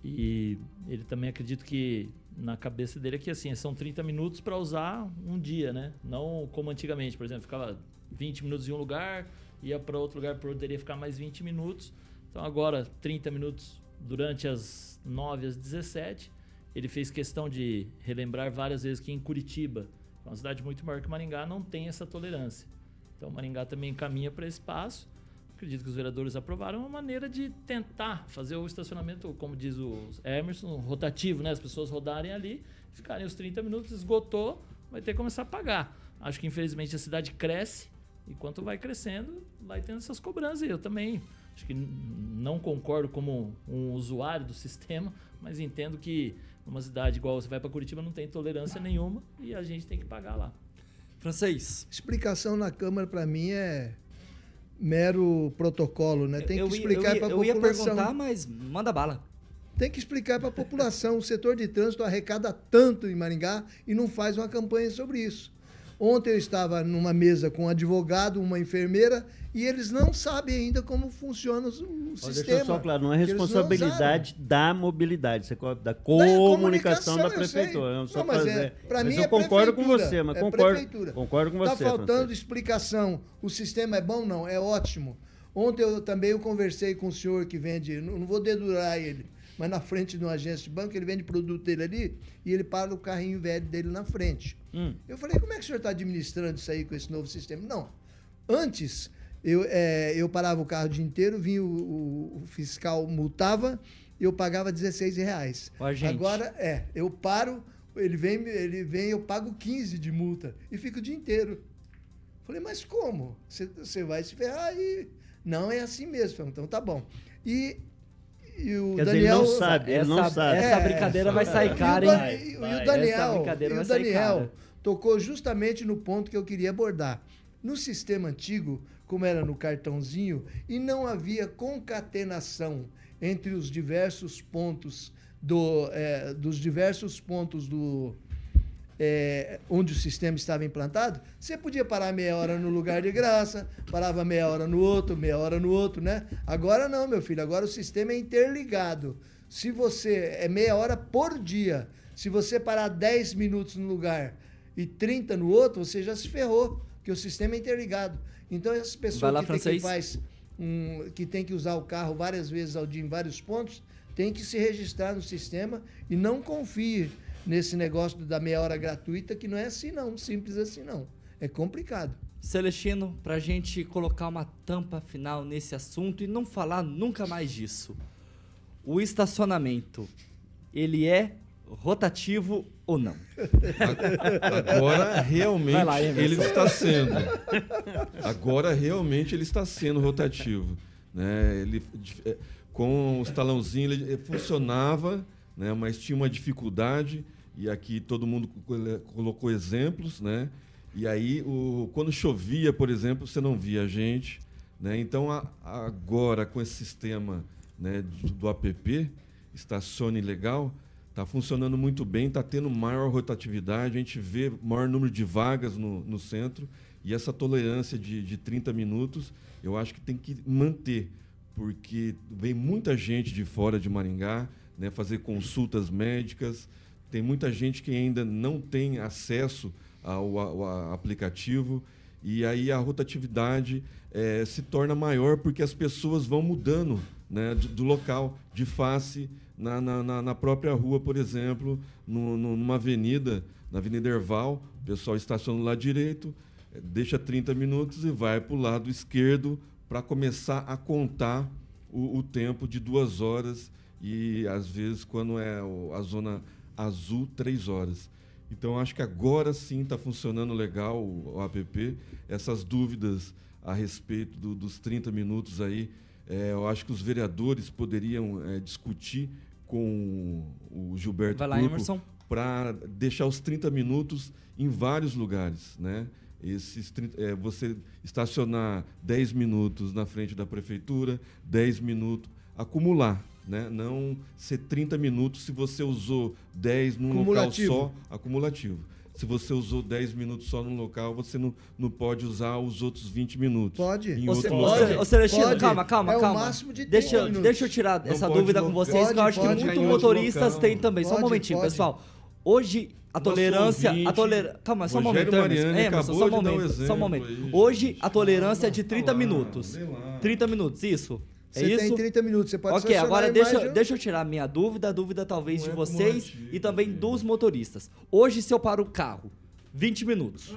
e ele também acredita que na cabeça dele é que assim, são 30 minutos para usar um dia, né? Não como antigamente, por exemplo, ficava 20 minutos em um lugar, ia para outro lugar, poderia ficar mais 20 minutos. Então agora 30 minutos durante as 9 às 17. Ele fez questão de relembrar várias vezes que em Curitiba, uma cidade muito maior que Maringá, não tem essa tolerância. Então Maringá também caminha para esse passo. Acredito que os vereadores aprovaram uma maneira de tentar fazer o estacionamento, como diz o Emerson, rotativo, né? As pessoas rodarem ali, ficarem os 30 minutos, esgotou, vai ter que começar a pagar. Acho que infelizmente a cidade cresce e quanto vai crescendo, vai tendo essas cobranças. Eu também acho que não concordo como um usuário do sistema, mas entendo que numa cidade igual você vai para Curitiba não tem tolerância nenhuma e a gente tem que pagar lá. Francês. Explicação na Câmara, para mim, é mero protocolo, né? Tem que explicar para a ia, eu ia população. perguntar, mas manda bala. Tem que explicar para a população. O setor de trânsito arrecada tanto em Maringá e não faz uma campanha sobre isso. Ontem eu estava numa mesa com um advogado, uma enfermeira, e eles não sabem ainda como funciona o Ó, sistema. Deixa só claro, não é Eles não responsabilidade da mobilidade, da comunicação, da sei. prefeitura. Só Não, mas fazer. é, mas mim eu é concordo com você, mas é concordo, prefeitura. concordo com Tá você. faltando Francisco. explicação. O sistema é bom? Não, é ótimo. Ontem eu também eu conversei com o senhor que vende, não vou dedurar ele, mas na frente de uma agência de banco, ele vende produto dele ali e ele para o carrinho velho dele na frente. Hum. Eu falei, como é que o senhor está administrando isso aí com esse novo sistema? Não. Antes, eu, é, eu parava o carro o dia inteiro, vinha o, o- fiscal multava e eu pagava 16 reais. Agora, é, eu paro, ele vem, ele vem, eu pago 15 de multa e fico o dia inteiro. Falei, mas como? Você- vai se ferrar aí. Não é assim mesmo. Então tá bom. E, e o Quer dizer, ele Daniel. não sabe, ele não essa, sabe. Essa brincadeira vai sair E o cara, hein? E, e vai. o Daniel, e o Daniel tocou justamente no ponto que eu queria abordar. No sistema antigo, como era no cartãozinho, e não havia concatenação entre os diversos pontos do, eh, dos diversos pontos do eh, onde o sistema estava implantado, você podia parar meia hora no lugar de graça, parava meia hora no outro, meia hora no outro, né? Agora não, meu filho, agora o sistema é interligado. Se você é meia hora por dia, se você parar 10 minutos no lugar e 30 no outro, você já se ferrou, porque o sistema é interligado. Então essas pessoas lá, que, tem que faz um, que tem que usar o carro várias vezes ao dia em vários pontos, tem que se registrar no sistema e não confie nesse negócio da meia hora gratuita, que não é assim não, simples assim não. É complicado. Celestino, pra gente colocar uma tampa final nesse assunto e não falar nunca mais disso. O estacionamento, ele é rotativo ou não? Agora realmente Vai lá, ele está sendo. Agora realmente ele está sendo rotativo. Né? Ele, eh, com os talãozinhos ele funcionava, né? mas tinha uma dificuldade, e aqui todo mundo co- colocou exemplos, né? E aí, o, quando chovia, por exemplo, você não via a gente. Né? Então, a- agora, com esse sistema né, do, do app, Estacione Legal, está funcionando muito bem, está tendo maior rotatividade, a gente vê maior número de vagas no, no centro, e essa tolerância de, de 30 minutos, eu acho que tem que manter, porque vem muita gente de fora de Maringá né, fazer consultas médicas, tem muita gente que ainda não tem acesso ao, ao- aplicativo. E aí a rotatividade eh, se torna maior porque as pessoas vão mudando né, do, local, de face, na, na- na- própria rua, por exemplo, no- no- numa avenida, na Avenida Erval, o pessoal estaciona do lado direito, deixa 30 minutos e vai para o lado esquerdo para começar a contar o, o tempo de duas horas. E, às vezes, quando é a zona azul, três horas. Então, acho que agora sim está funcionando legal o, o app. Essas dúvidas a respeito do- dos 30 minutos aí, eh, eu acho que os vereadores poderiam eh, discutir com o Gilberto para deixar os 30 minutos em vários lugares, né? Esses 30, eh, você estacionar 10 minutos na frente da prefeitura, 10 minutos, acumular, né? Não ser 30 minutos se você usou 10 num local só, acumulativo. Se você usou 10 minutos só num local, você não, não pode usar os outros 20 minutos. Pode. Em Ô, Ce- outro ô, local. Ce- ô, Celestino, Pode. calma, calma, É o calma. máximo de deixa, 30 eu- minutos. deixa eu tirar Não essa pode dúvida com vocês, que eu acho que Pode, muitos pode. motoristas têm também. Só um Pode, momentinho, pode. pessoal. Hoje, a Nosso tolerância. A ouvinte, toler... Calma, só um momento. Mariani, Emerson. Emerson, acabou só um dar um momento. Só um momento. aí, Hoje, gente. a tolerância é de 30 lá, minutos. vê lá. 30 minutos, isso? É Você isso? tem 30 minutos, você pode Ok, agora em deixa, um- deixa eu tirar a minha dúvida, a dúvida talvez Não de é vocês acumulativo, e também gente. dos motoristas. Hoje, se eu paro o carro, 20 minutos.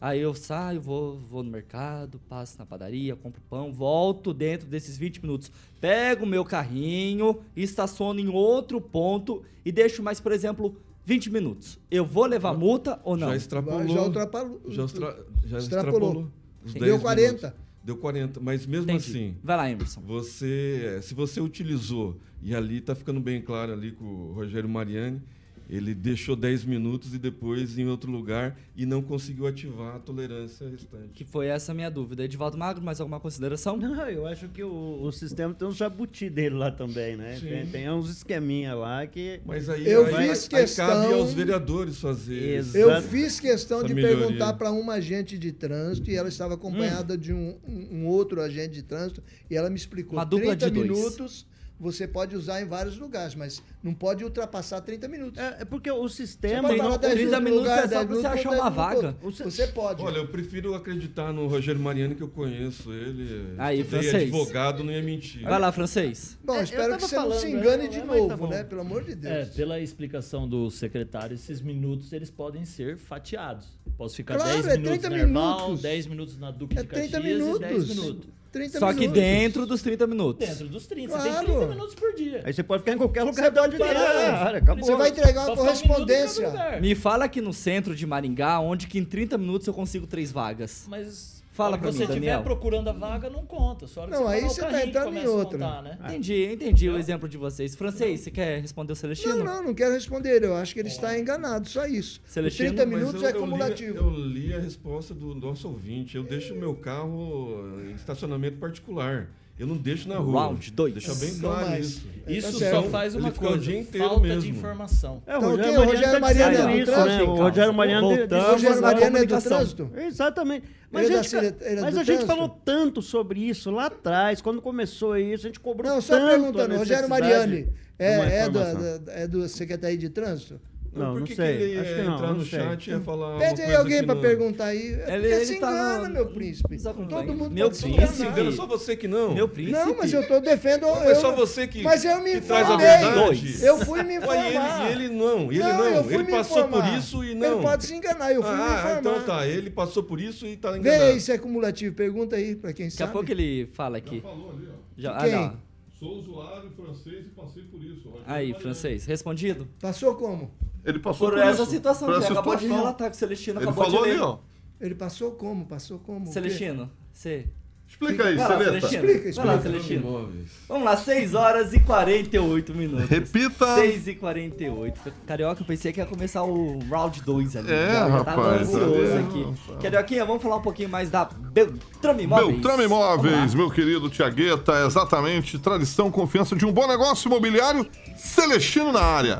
Aí eu saio, vou, vou no mercado, passo na padaria, compro pão, volto dentro desses 20 minutos. Pego o meu carrinho, estaciono em outro ponto e deixo mais, por exemplo, 20 minutos. Eu vou levar multa ou não? Já extrapolou. Já ultrapalou. Já, extra- já Extrapolou. extrapolou. Deu 10 40. minutos. Deu 40, mas mesmo Entendi. assim. Vai lá, Emerson. Você, se você utilizou, e ali tá ficando bem claro ali com o Rogério Mariani, ele deixou 10 minutos e depois em outro lugar e não conseguiu ativar a tolerância restante. Que foi essa a minha dúvida. Edivaldo Magro, mais alguma consideração? Não, eu acho que o, o sistema tem um jabuti dele lá também, né? Tem, tem uns esqueminha lá que. Mas aí, Eu aí, fiz aí questão- cabe aos vereadores fazer. Exato. Eu fiz questão Essa de melhoria. perguntar para uma agente de trânsito e ela estava acompanhada de um, um- outro agente de trânsito e ela me explicou. Uma dupla 30 de dois. minutos você pode usar em vários lugares, mas não pode ultrapassar 30 minutos. É, é porque o Você sistema. pode não- parar 10 30 minutos minutos lugar, é só 10 pra você minutos, achar 10 uma minutos. vaga. Você pode. Olha, eu prefiro acreditar no Rogério Mariani que eu conheço ele. Aí, francês. advogado, não ia mentir. Vai lá, francês. Bom, É, espero que você não falando, se é, engane de é, mas tá novo, bom. né? Pelo amor de Deus. É, pela explicação do secretário, esses minutos eles podem ser fatiados. Posso ficar Claro, 10 é minutos 30 na Erval, minutos. 10 minutos na Duque É de 30 Caxias e 10 minutos. Minutos. 30 Só que minutos. dentro dos 30 minutos. Dentro dos 30. Você Claro. tem 30 minutos por dia. Aí você pode ficar em qualquer lugar de onde parar. acabou. Você vai entregar uma um correspondência. lugar. Me fala aqui no centro de Maringá, onde que em 30 minutos eu consigo três vagas. Mas Fala quando pra você mim, estiver Daniel. procurando a vaga, não conta. Só Não, você aí você tá que entrando em outra. contar, né? Entendi, entendi o exemplo de vocês. Francês, você quer responder o Celestino? Não, não, não quero responder. Eu acho que ele está enganado, só isso. Celestino, 30 Mas minutos eu- é eu li- cumulativo. Eu li, a resposta do nosso ouvinte. Eu deixo o meu carro em estacionamento particular. Eu não deixo na rua. Round dois. Deixa bem Não claro mais. isso. Isso Tá só certo. faz uma o coisa, dia inteiro falta mesmo. de informação. É, o Então, Rogério quem? O Mariano Rogério tá Mariano é do isso, trânsito? né? O Rogério Mariano Voltamos. O Rogério Mariano é do trânsito? Exatamente. Mas, Ele é a da gente, é mas a gente trânsito? falou tanto sobre isso lá atrás, quando começou isso, a gente cobrou Não, só tanto perguntando, a Rogério necessidade Mariani é, é, da, da- é do Secretaria de Trânsito? Não, por não que sei. que ele Acho ia que não, entrar não no sei. chat e ia falar Pede uma aí alguém pra não- perguntar aí. É Ele- ele se tá engana, no- meu príncipe. Todo acompanha. mundo Meu príncipe. Se engana, só você que não. Meu príncipe. Não, mas eu tô defendendo... Mas eu só não- você que, Mas eu me que traz a informei. verdade. Eu fui me informar. e ele, ele não, ele Não, não. eu fui Ele me passou por informar. isso e não. Ele pode se enganar, eu fui me ah, informar. então tá. Ele passou por isso e tá Vê enganado. aí se é cumulativo. Pergunta aí pra quem Daqui a sabe. pouco ele fala aqui. Falou ali, ó. Já, Quem? ah, não. Sou usuário francês e passei por isso. Aí, francês, respondido? Passou como? Ele passou Por por, essa isso. situação que essa acabou de situação. relatar que o Celestino Ele acabou falou de ler. ali, ó. Ele passou como? Passou como? Celestino, você. Explica aí, Celeta. Celestino. Explica, Vai lá, explica. Celestino. Vamos lá, 6 horas e 48 minutos. Repita. 6 e 48. Carioca, eu pensei que ia começar o round 2 ali. É, já, tava rapaz, ansioso é. aqui. Carioquinha, vamos falar um pouquinho mais da Beltrame Imóveis. Beltrame. Imóveis, meu querido Tiagueta, é exatamente tradição, confiança de um bom negócio imobiliário, Celestino na área.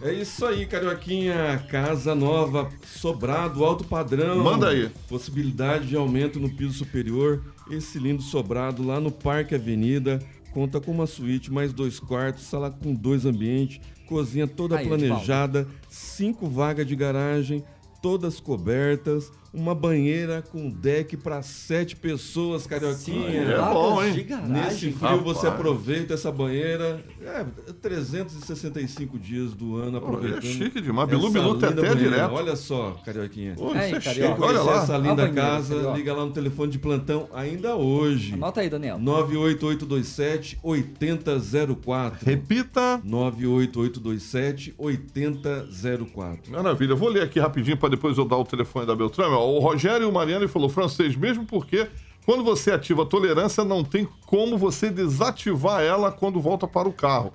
É isso aí, Carioquinha. Casa nova, sobrado, alto padrão. Manda aí. Possibilidade de aumento no piso superior. Esse lindo sobrado lá no Parque Avenida. Conta com uma suíte, mais dois quartos, sala com dois ambientes, cozinha toda Aí, planejada, cinco vagas de garagem, todas cobertas, uma banheira com deck para sete pessoas, Carioquinha. É bom, hein? garagem. Nesse frio Rapaz. você aproveita essa banheira. É, 365 dias do ano Pô, aproveitando. é chique demais. Bilu Bilu linda Teté banheira. direto. Olha só, Carioquinha. Pô, isso é chique, olha Conhecer lá. essa linda banheira, casa, carioca. liga lá no telefone de plantão ainda hoje. Anota aí, Daniel. 98827 8004. Repita. 98827 8004. Maravilha, eu vou ler aqui rapidinho para depois eu dar o telefone da Beltrame. Ó, O Rogério Mariano falou francês mesmo porque quando você ativa a tolerância não tem como você desativar ela quando volta para o carro.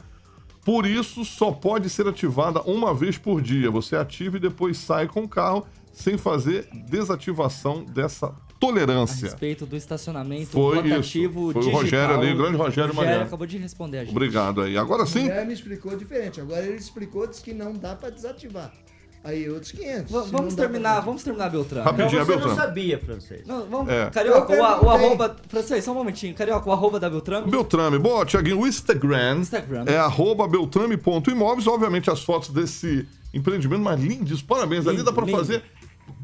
Por isso só pode ser ativada uma vez por dia. Você ativa e depois sai com o carro sem fazer desativação dessa A tolerância. respeito do estacionamento Foi rotativo isso. Foi o. Rogério ali, o grande Rogério Mariano. acabou de responder a gente. Obrigado aí. Agora A sim, mulher me explicou diferente. Agora ele explicou, disse que não dá pra desativar. Aí outros 500. V- Se vamos não terminar, pra- vamos terminar, Beltrame. Rapidinho. Então você não Beltrame. sabia, francês. Não, vamos, É. Carioca, o, a- o arroba. Francês, só um momentinho. Carioca, o arroba da Beltrame. Beltrame. Boa, Tiaguinho, o Instagram, Instagram. é arroba beltrame.imóveis. Obviamente, as fotos desse empreendimento, mas lindos, parabéns. Ali Lindo, dá pra lindo. fazer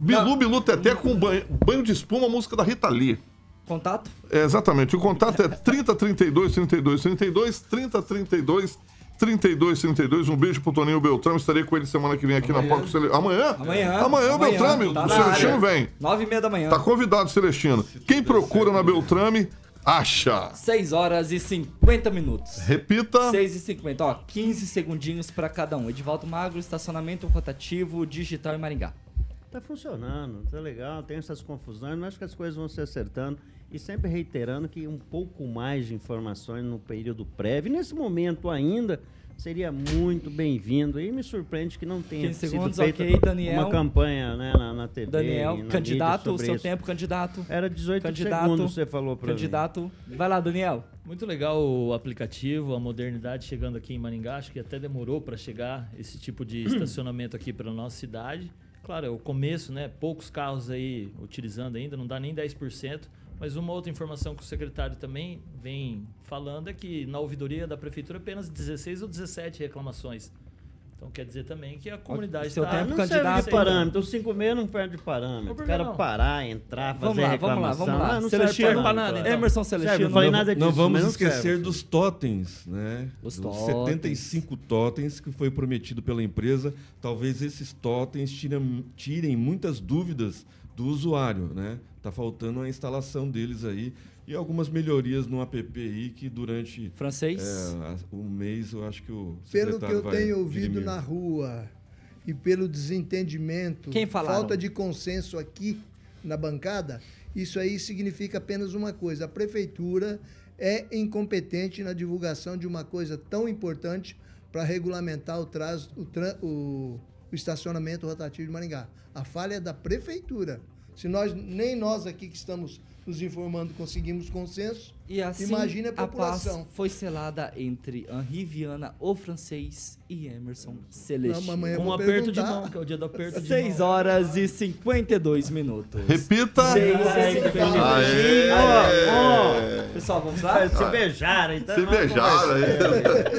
Bilu Bilu Teté com banho, banho de espuma, música da Rita Lee. Contato? É, exatamente, o contato é 30 32 32 32, 30 32 32 32. Um beijo pro Toninho Beltrame. Estarei com ele semana que vem aqui na Palco Cele... Amanhã? Amanhã. Amanhã o Beltrame. Tá o Celestino área. vem. Nove e meia da manhã. Tá convidado, Celestino. Quem procura na Beltrame, acha. 6 horas e 50 minutos. Repita. 6 e 50, ó, 15 segundinhos pra cada um. Edivaldo Magro, estacionamento rotativo, digital em Maringá. Tá funcionando, tá legal, tem essas confusões, mas acho que as coisas vão se acertando. E sempre reiterando que um pouco mais de informações no período prévio. Nesse momento ainda, seria muito bem-vindo. E me surpreende que não tenha 15 sido segundos, feita ok, Daniel. uma campanha né, na, na TV. Daniel, na candidato, o seu isso. tempo, candidato. Era 18 candidato, segundos, você falou mim. Candidato. Vai lá, Daniel. Muito legal o aplicativo, a modernidade chegando aqui em Maringá. Acho que até demorou para chegar esse tipo de estacionamento aqui para nossa cidade. Claro, é o começo, né? Poucos carros aí utilizando ainda, não dá nem 10%. Mas uma outra informação que o secretário também vem falando é que na ouvidoria da prefeitura apenas 16 ou 17 reclamações. Então quer dizer também que a comunidade Seu está tempo, não serve candidato. de parâmetro. O 56 não perde de parâmetro. O cara não? parar, entrar, fazer Vamos lá, vamos lá, reclamação. vamos lá. Ah, não serve de Celestino, parâmetro. nada, então. Emerson Serve, Celestino. não falei não, nada não disso, vamos não esquecer serve. dos totens, né? Os Dos totens. 75 totens que foi prometido pela empresa. Talvez esses totens tirem, tirem muitas dúvidas do usuário, né? Tá faltando a instalação deles aí e algumas melhorias no app aí que durante Francês. é, o mês eu acho que o Pelo que secretário eu vai tenho ouvido dirimir. na rua e pelo desentendimento, falta de consenso aqui na bancada, isso aí significa apenas uma coisa: a prefeitura é incompetente na divulgação de uma coisa tão importante para regulamentar o, traz, o, o- o estacionamento rotativo de Maringá. A falha é da prefeitura. Se nós nem nós aqui que estamos nos informando conseguimos consenso, E assim, imagine a paz população. foi selada entre Henri Viana, o francês, e Emerson Celestino. Não, mamãe, um aperto de mão, que é o dia do aperto de 6 mão. horas e 52 minutos. Repita. Seis e Ai, que 52. Aê! Ó, ó. Pessoal, vamos lá? Se beijaram, então. Se beijaram.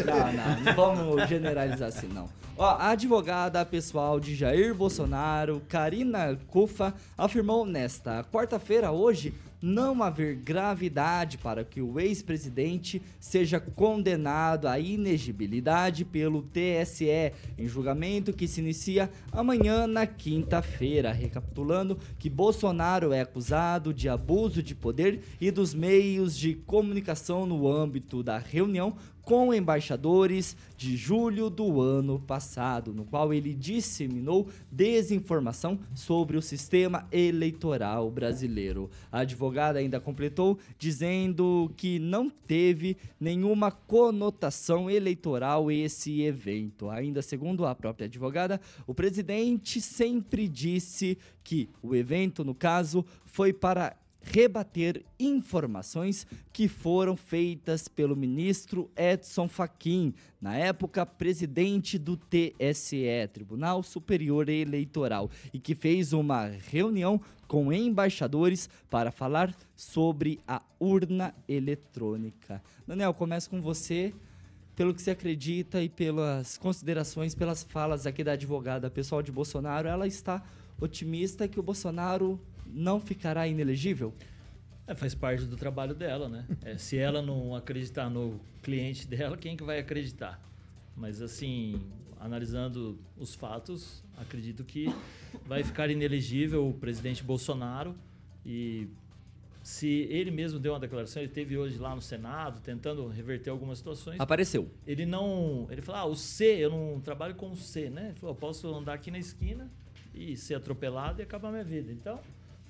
Não, não, não vamos generalizar assim, não. Ó, a advogada pessoal de Jair Bolsonaro, Karina Kufa, afirmou nesta quarta-feira, hoje, não haver gravidade para que o ex-presidente seja condenado à inegibilidade pelo TSE, em julgamento que se inicia amanhã na quinta-feira. Recapitulando que Bolsonaro é acusado de abuso de poder e dos meios de comunicação no âmbito da reunião com embaixadores de julho do ano passado, no qual ele disseminou desinformação sobre o sistema eleitoral brasileiro. A advogada ainda completou dizendo que não teve nenhuma conotação eleitoral esse evento. Ainda segundo a própria advogada, o presidente sempre disse que o evento, no caso, foi para rebater informações que foram feitas pelo ministro Edson Fachin, na época presidente do TSE, Tribunal Superior Eleitoral, e que fez uma reunião com embaixadores para falar sobre a urna eletrônica. Daniel, começo com você. Pelo que você acredita e pelas considerações, pelas falas aqui da advogada pessoal de Bolsonaro, ela está otimista que o Bolsonaro não ficará inelegível? É, faz parte do trabalho dela, né? É, se ela não acreditar no cliente dela, quem que vai acreditar? Mas assim, analisando os fatos, acredito que vai ficar inelegível o presidente Bolsonaro e se ele mesmo deu uma declaração, ele teve hoje lá no Senado tentando reverter algumas situações. Apareceu. Ele não, ele falou: "Ah, o C, eu não trabalho com o C, né?" Ele falou: "Eu posso andar aqui na esquina e ser atropelado e acabar minha vida". Então,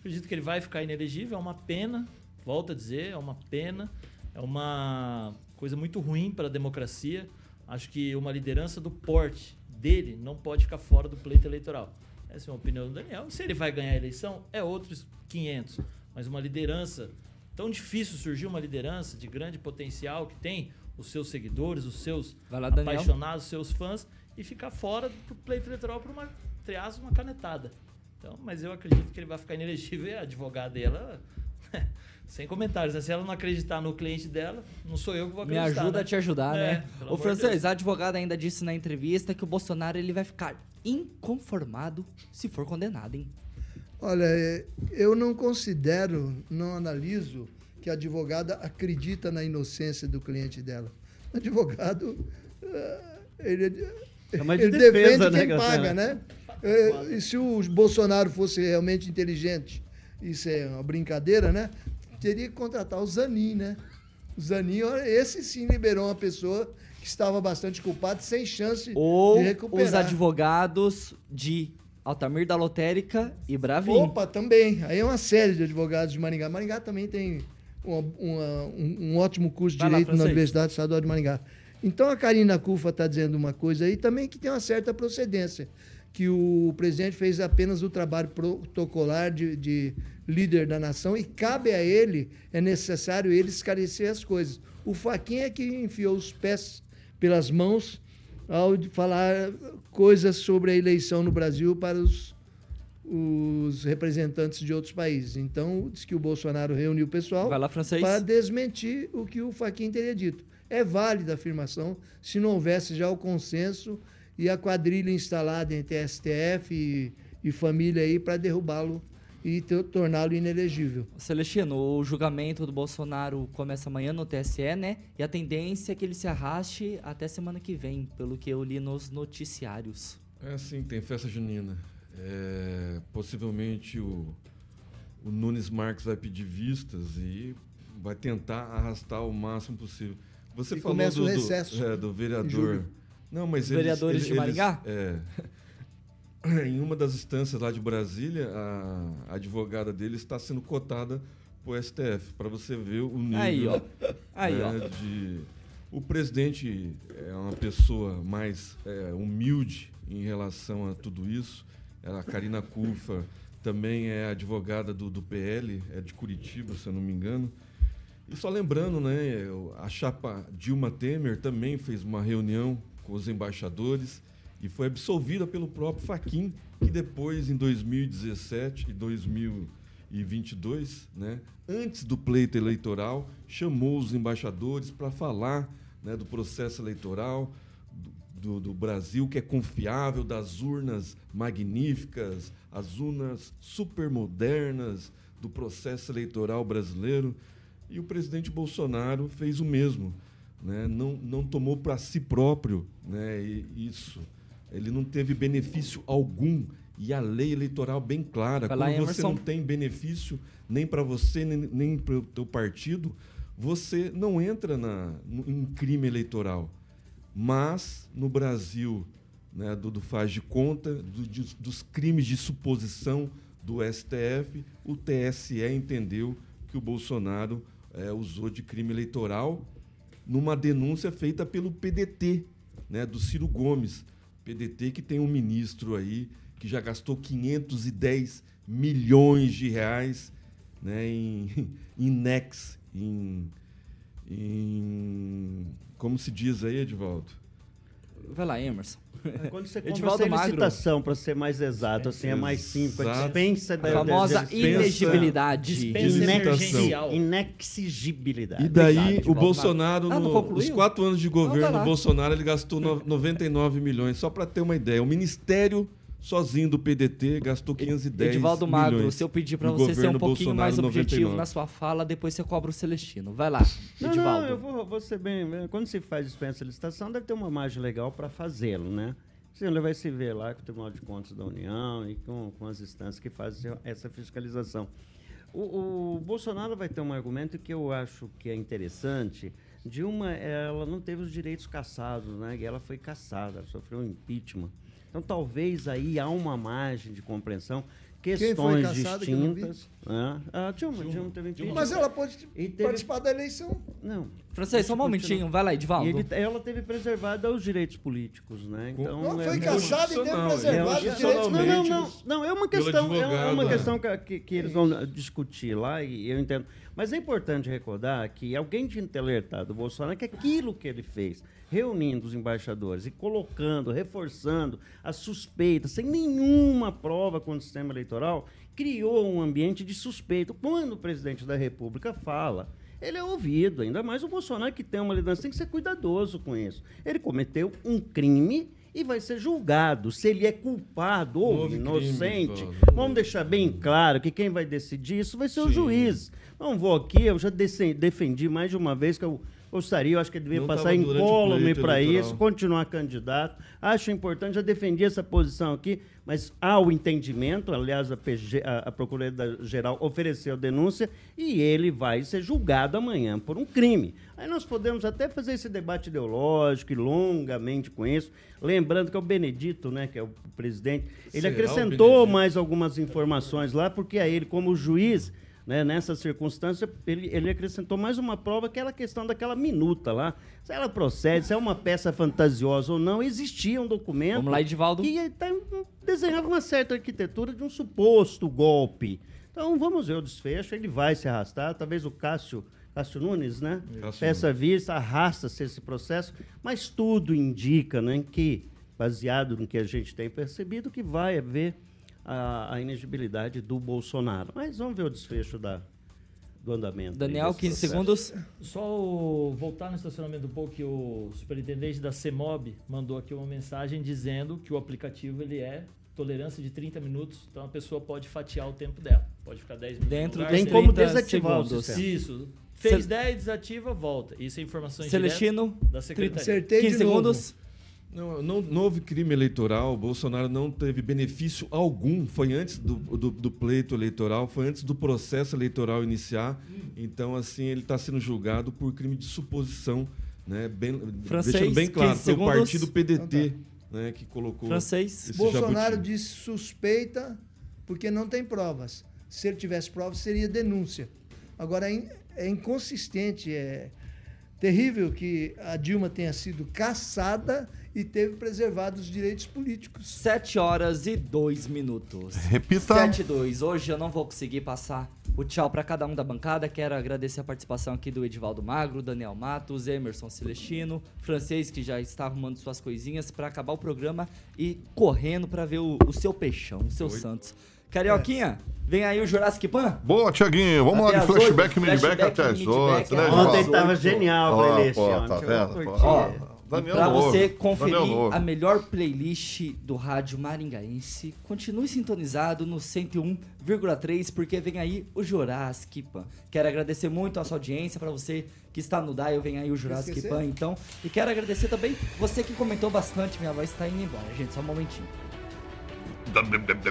acredito que ele vai ficar inelegível, é uma pena, volto a dizer, é uma pena, é uma coisa muito ruim para a democracia. Acho que uma liderança do porte dele não pode ficar fora do pleito eleitoral. Essa é uma opinião do Daniel. Se ele vai ganhar a eleição, é outros 500. Mas uma liderança, tão difícil surgir uma liderança de grande potencial que tem os seus seguidores, os seus lá, apaixonados, os seus fãs, e ficar fora do pleito eleitoral por uma, uma canetada. Então, mas eu acredito que ele vai ficar inelegível e a advogada dela, sem comentários. né? Se ela não acreditar no cliente dela, não sou eu que vou Me acreditar. ajuda né? a te ajudar, É, né? O francês, Deus. a advogada ainda disse na entrevista que o Bolsonaro ele vai ficar inconformado se for condenado, hein? Olha, é, eu não considero, não analiso que a advogada acredita na inocência do cliente dela. O advogado, eh, ele, É de ele defesa, defende né, quem paga, né? Eh, E se o Bolsonaro fosse realmente inteligente, isso é uma brincadeira, né? Teria que contratar o Zanin, né? O Zanin, olha, esse sim liberou uma pessoa que estava bastante culpada, sem chance Ou de recuperar. os advogados de Altamir da Lotérica e Bravinho. Opa, também. Aí é uma série de advogados de Maringá. Maringá também tem uma- uma- um, um ótimo curso de Vai lá, Direito na francês. Universidade Estadual de Maringá. Então a Karina Cufa está dizendo uma coisa aí também que tem uma certa procedência. Que o presidente fez apenas o trabalho protocolar de, de líder da nação e cabe a ele, é necessário ele esclarecer as coisas. O Faquinha é que enfiou os pés pelas mãos ao falar coisas sobre a eleição no Brasil para os, os representantes de outros países. Então, diz que o Bolsonaro reuniu o pessoal lá, para desmentir o que o Faquin teria dito. É válida a afirmação se não houvesse já o consenso e a quadrilha instalada entre STF e, e família aí para derrubá-lo e torná-lo inelegível. Celestino, o julgamento do Bolsonaro começa amanhã no TSE, né? E a tendência é que ele se arraste até semana que vem, pelo que eu li nos noticiários. É assim, tem festa junina. É, possivelmente o, o Nunes Marques vai pedir vistas e vai tentar arrastar o máximo possível. Você E falou começa do, o do- é, do vereador. Não, mas Vereadores eles, de eles- Maringá? é, em uma das instâncias lá de Brasília, a, advogada dele está sendo cotada pro STF, para você ver o nível. Aí, ó. Aí, né, ó. de- o presidente é uma pessoa mais é, humilde em relação a tudo isso. A Karina Cufa também é advogada do, do PL, é de Curitiba, se eu não me engano. E só lembrando, né, a chapa Dilma Temer também fez uma reunião com os embaixadores e foi absolvida pelo próprio Faquin, que depois, em 2017 e 2022, né, antes do pleito eleitoral, chamou os embaixadores para falar né, do processo eleitoral do, do Brasil, que é confiável, das urnas magníficas, as urnas supermodernas do processo eleitoral brasileiro. E o presidente Bolsonaro fez o mesmo. Né? Não, não tomou para si próprio né, isso. Ele não teve benefício algum. E a lei eleitoral bem clara. Vai Quando você não tem benefício nem para você, nem, nem para o teu partido, você não entra na, em crime eleitoral. Mas no Brasil, né, do, do faz de conta, do- de- dos crimes de suposição do STF, o TSE entendeu que o Bolsonaro eh, usou de crime eleitoral numa denúncia feita pelo PDT, né, do Ciro Gomes. PDT que tem um ministro aí que já gastou 510 milhões de reais né, em, em NEX, em, em. Como se diz aí, Edvaldo? Vai lá, Emerson. Quando você compra sem Magro. licitação, para ser mais exato, assim, é mais simples. A dispensa A da famosa da- inexigibilidade. Dispensa emergencial. Inexigibilidade. E daí o Bolsonaro, Ah, no- nos quatro anos de vai governo lá. Bolsonaro, ele gastou no- 99 milhões. Só para ter uma ideia, o Ministério sozinho do PDT gastou 510 Edivaldo Magro, milhões. se eu pedir No você ser um pouquinho Bolsonaro, mais objetivo 99. na sua fala, depois você cobra o Celestino. Vai lá, Não, Edivaldo. não, eu vou, vou ser bem. Quando se faz dispensa de licitação, deve ter uma margem legal para fazê-lo, né? Sim, ele vai se ver lá com o Tribunal de Contas da União e com, com as instâncias que fazem essa fiscalização. O, o Bolsonaro vai ter um argumento que eu acho que é interessante. Dilma, ela não teve os direitos cassados, né? E ela foi caçada, ela sofreu um impeachment. Então, talvez aí há uma margem de compreensão, questões distintas. né? A Dilma, Dilma teve impeachment. Mas ela pode E teve- participar da eleição. Não. Francês, só um momentinho. Vai lá, E Edivaldo. ele- ela teve preservado os direitos políticos, né? Então, Não, é foi caçada e teve preservado é, os não, direitos não, não, não, não, é uma questão, é advogado, uma né? questão que, que- que eles vão discutir lá e eu entendo. Mas é importante recordar que alguém tinha que ter alertado o Bolsonaro que aquilo que ele fez, reunindo os embaixadores e colocando, reforçando as suspeitas, sem nenhuma prova com o sistema eleitoral, criou um ambiente de suspeito. Quando o presidente da República fala, ele é ouvido, ainda mais o Bolsonaro que tem uma liderança, tem que ser cuidadoso com isso. Ele cometeu um crime e vai ser julgado se ele é culpado ou Houve crime, inocente. Paulo. Vamos deixar bem claro que quem vai decidir isso vai ser o Sim. juiz. Não vou aqui, eu já defendi mais de uma vez que o gostaria, eu acho que ele devia Não passar incólume para isso, continuar candidato. Acho importante, já defendi essa posição aqui, mas há o entendimento, aliás, a, PG, a, a Procuradoria-Geral ofereceu denúncia e ele vai ser julgado amanhã por um crime. Aí nós podemos até fazer esse debate ideológico e longamente com isso, lembrando que é o Benedito, né, que é o presidente, ele Será acrescentou mais algumas informações lá, porque a ele, como juiz, né, nessa circunstância, ele, ele acrescentou mais uma prova, que era a questão daquela minuta lá. Se ela procede, se é uma peça fantasiosa ou não, existia um documento. Vamos lá, Edivaldo. Que tá- desenhava uma certa arquitetura de um suposto golpe. Então vamos ver o desfecho, ele vai se arrastar, talvez o Cássio. Cássio Nunes, né? Cássio Peça vista, arrasta-se esse processo, mas tudo indica né, que, baseado no que a gente tem percebido, que vai haver a, a inegibilidade do Bolsonaro. Mas vamos ver o desfecho da, do andamento. Daniel, desse 15 processo. segundos. Só o- voltar no estacionamento um pouco que o superintendente da CEMOB mandou aqui uma mensagem dizendo que o aplicativo ele é tolerância de 30 minutos, então a pessoa pode fatiar o tempo dela. Pode ficar 10 minutos. Dentro lugar, Tem como 30 desativar o segundos. sistema. Isso. Fez Cel- 10, desativa, volta. Isso é informações Celestino, da secretaria. Acertei 15 de novo. Não, não, não houve crime eleitoral, o Bolsonaro não teve benefício algum, foi antes do, do, do pleito eleitoral, foi antes do processo eleitoral iniciar. Então, assim, ele está sendo julgado por crime de suposição, né? Bem, Francês, deixando bem claro, 15 foi o partido PDT né, que colocou Francês. esse Bolsonaro jabuti. disse suspeita porque não tem provas. Se ele tivesse provas, seria denúncia. Agora, é é inconsistente, é terrível que a Dilma tenha sido caçada e teve preservado os direitos políticos. 7 horas e 2 minutos. Repita. 7 e 2. Hoje eu não vou conseguir passar o tchau para cada um da bancada. Quero agradecer a participação aqui do Edivaldo Magro, Daniel Matos, Emerson Celestino, Francês, que já está arrumando suas coisinhas para acabar o programa e correndo para ver o, o seu peixão, o seu Santos. Carioquinha, vem aí o Jurassic Pan. Boa, Tiaguinho. Vamos Até lá de flashback e flashback até as outras, né, às João? Ontem tava genial a playlist. tá vendo? curti. Ó, Daniel Pra você conferir a melhor playlist do rádio maringaense, continue sintonizado no 101,3 porque vem aí o Jurassic Pan. Quero agradecer muito a sua audiência, pra você que está no Dial, vem aí o Jurassic? Pan, então. E quero agradecer também você que comentou bastante, minha voz está indo embora, gente, só um momentinho.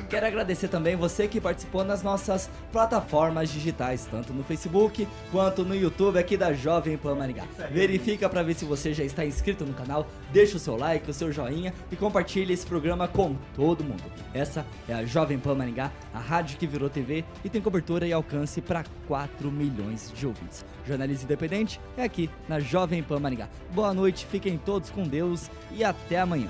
Quero agradecer também você que participou nas nossas plataformas digitais, tanto no Facebook quanto no YouTube aqui da Jovem Pan Maringá. Verifica para ver se você já está inscrito no canal, deixa o seu like, o seu joinha e compartilhe esse programa com todo mundo. Essa é a Jovem Pan Maringá, a rádio que virou TV e tem cobertura e alcance para 4 milhões de ouvintes. Jornalismo independente é aqui na Jovem Pan Maringá. Boa noite, fiquem todos com Deus e até amanhã.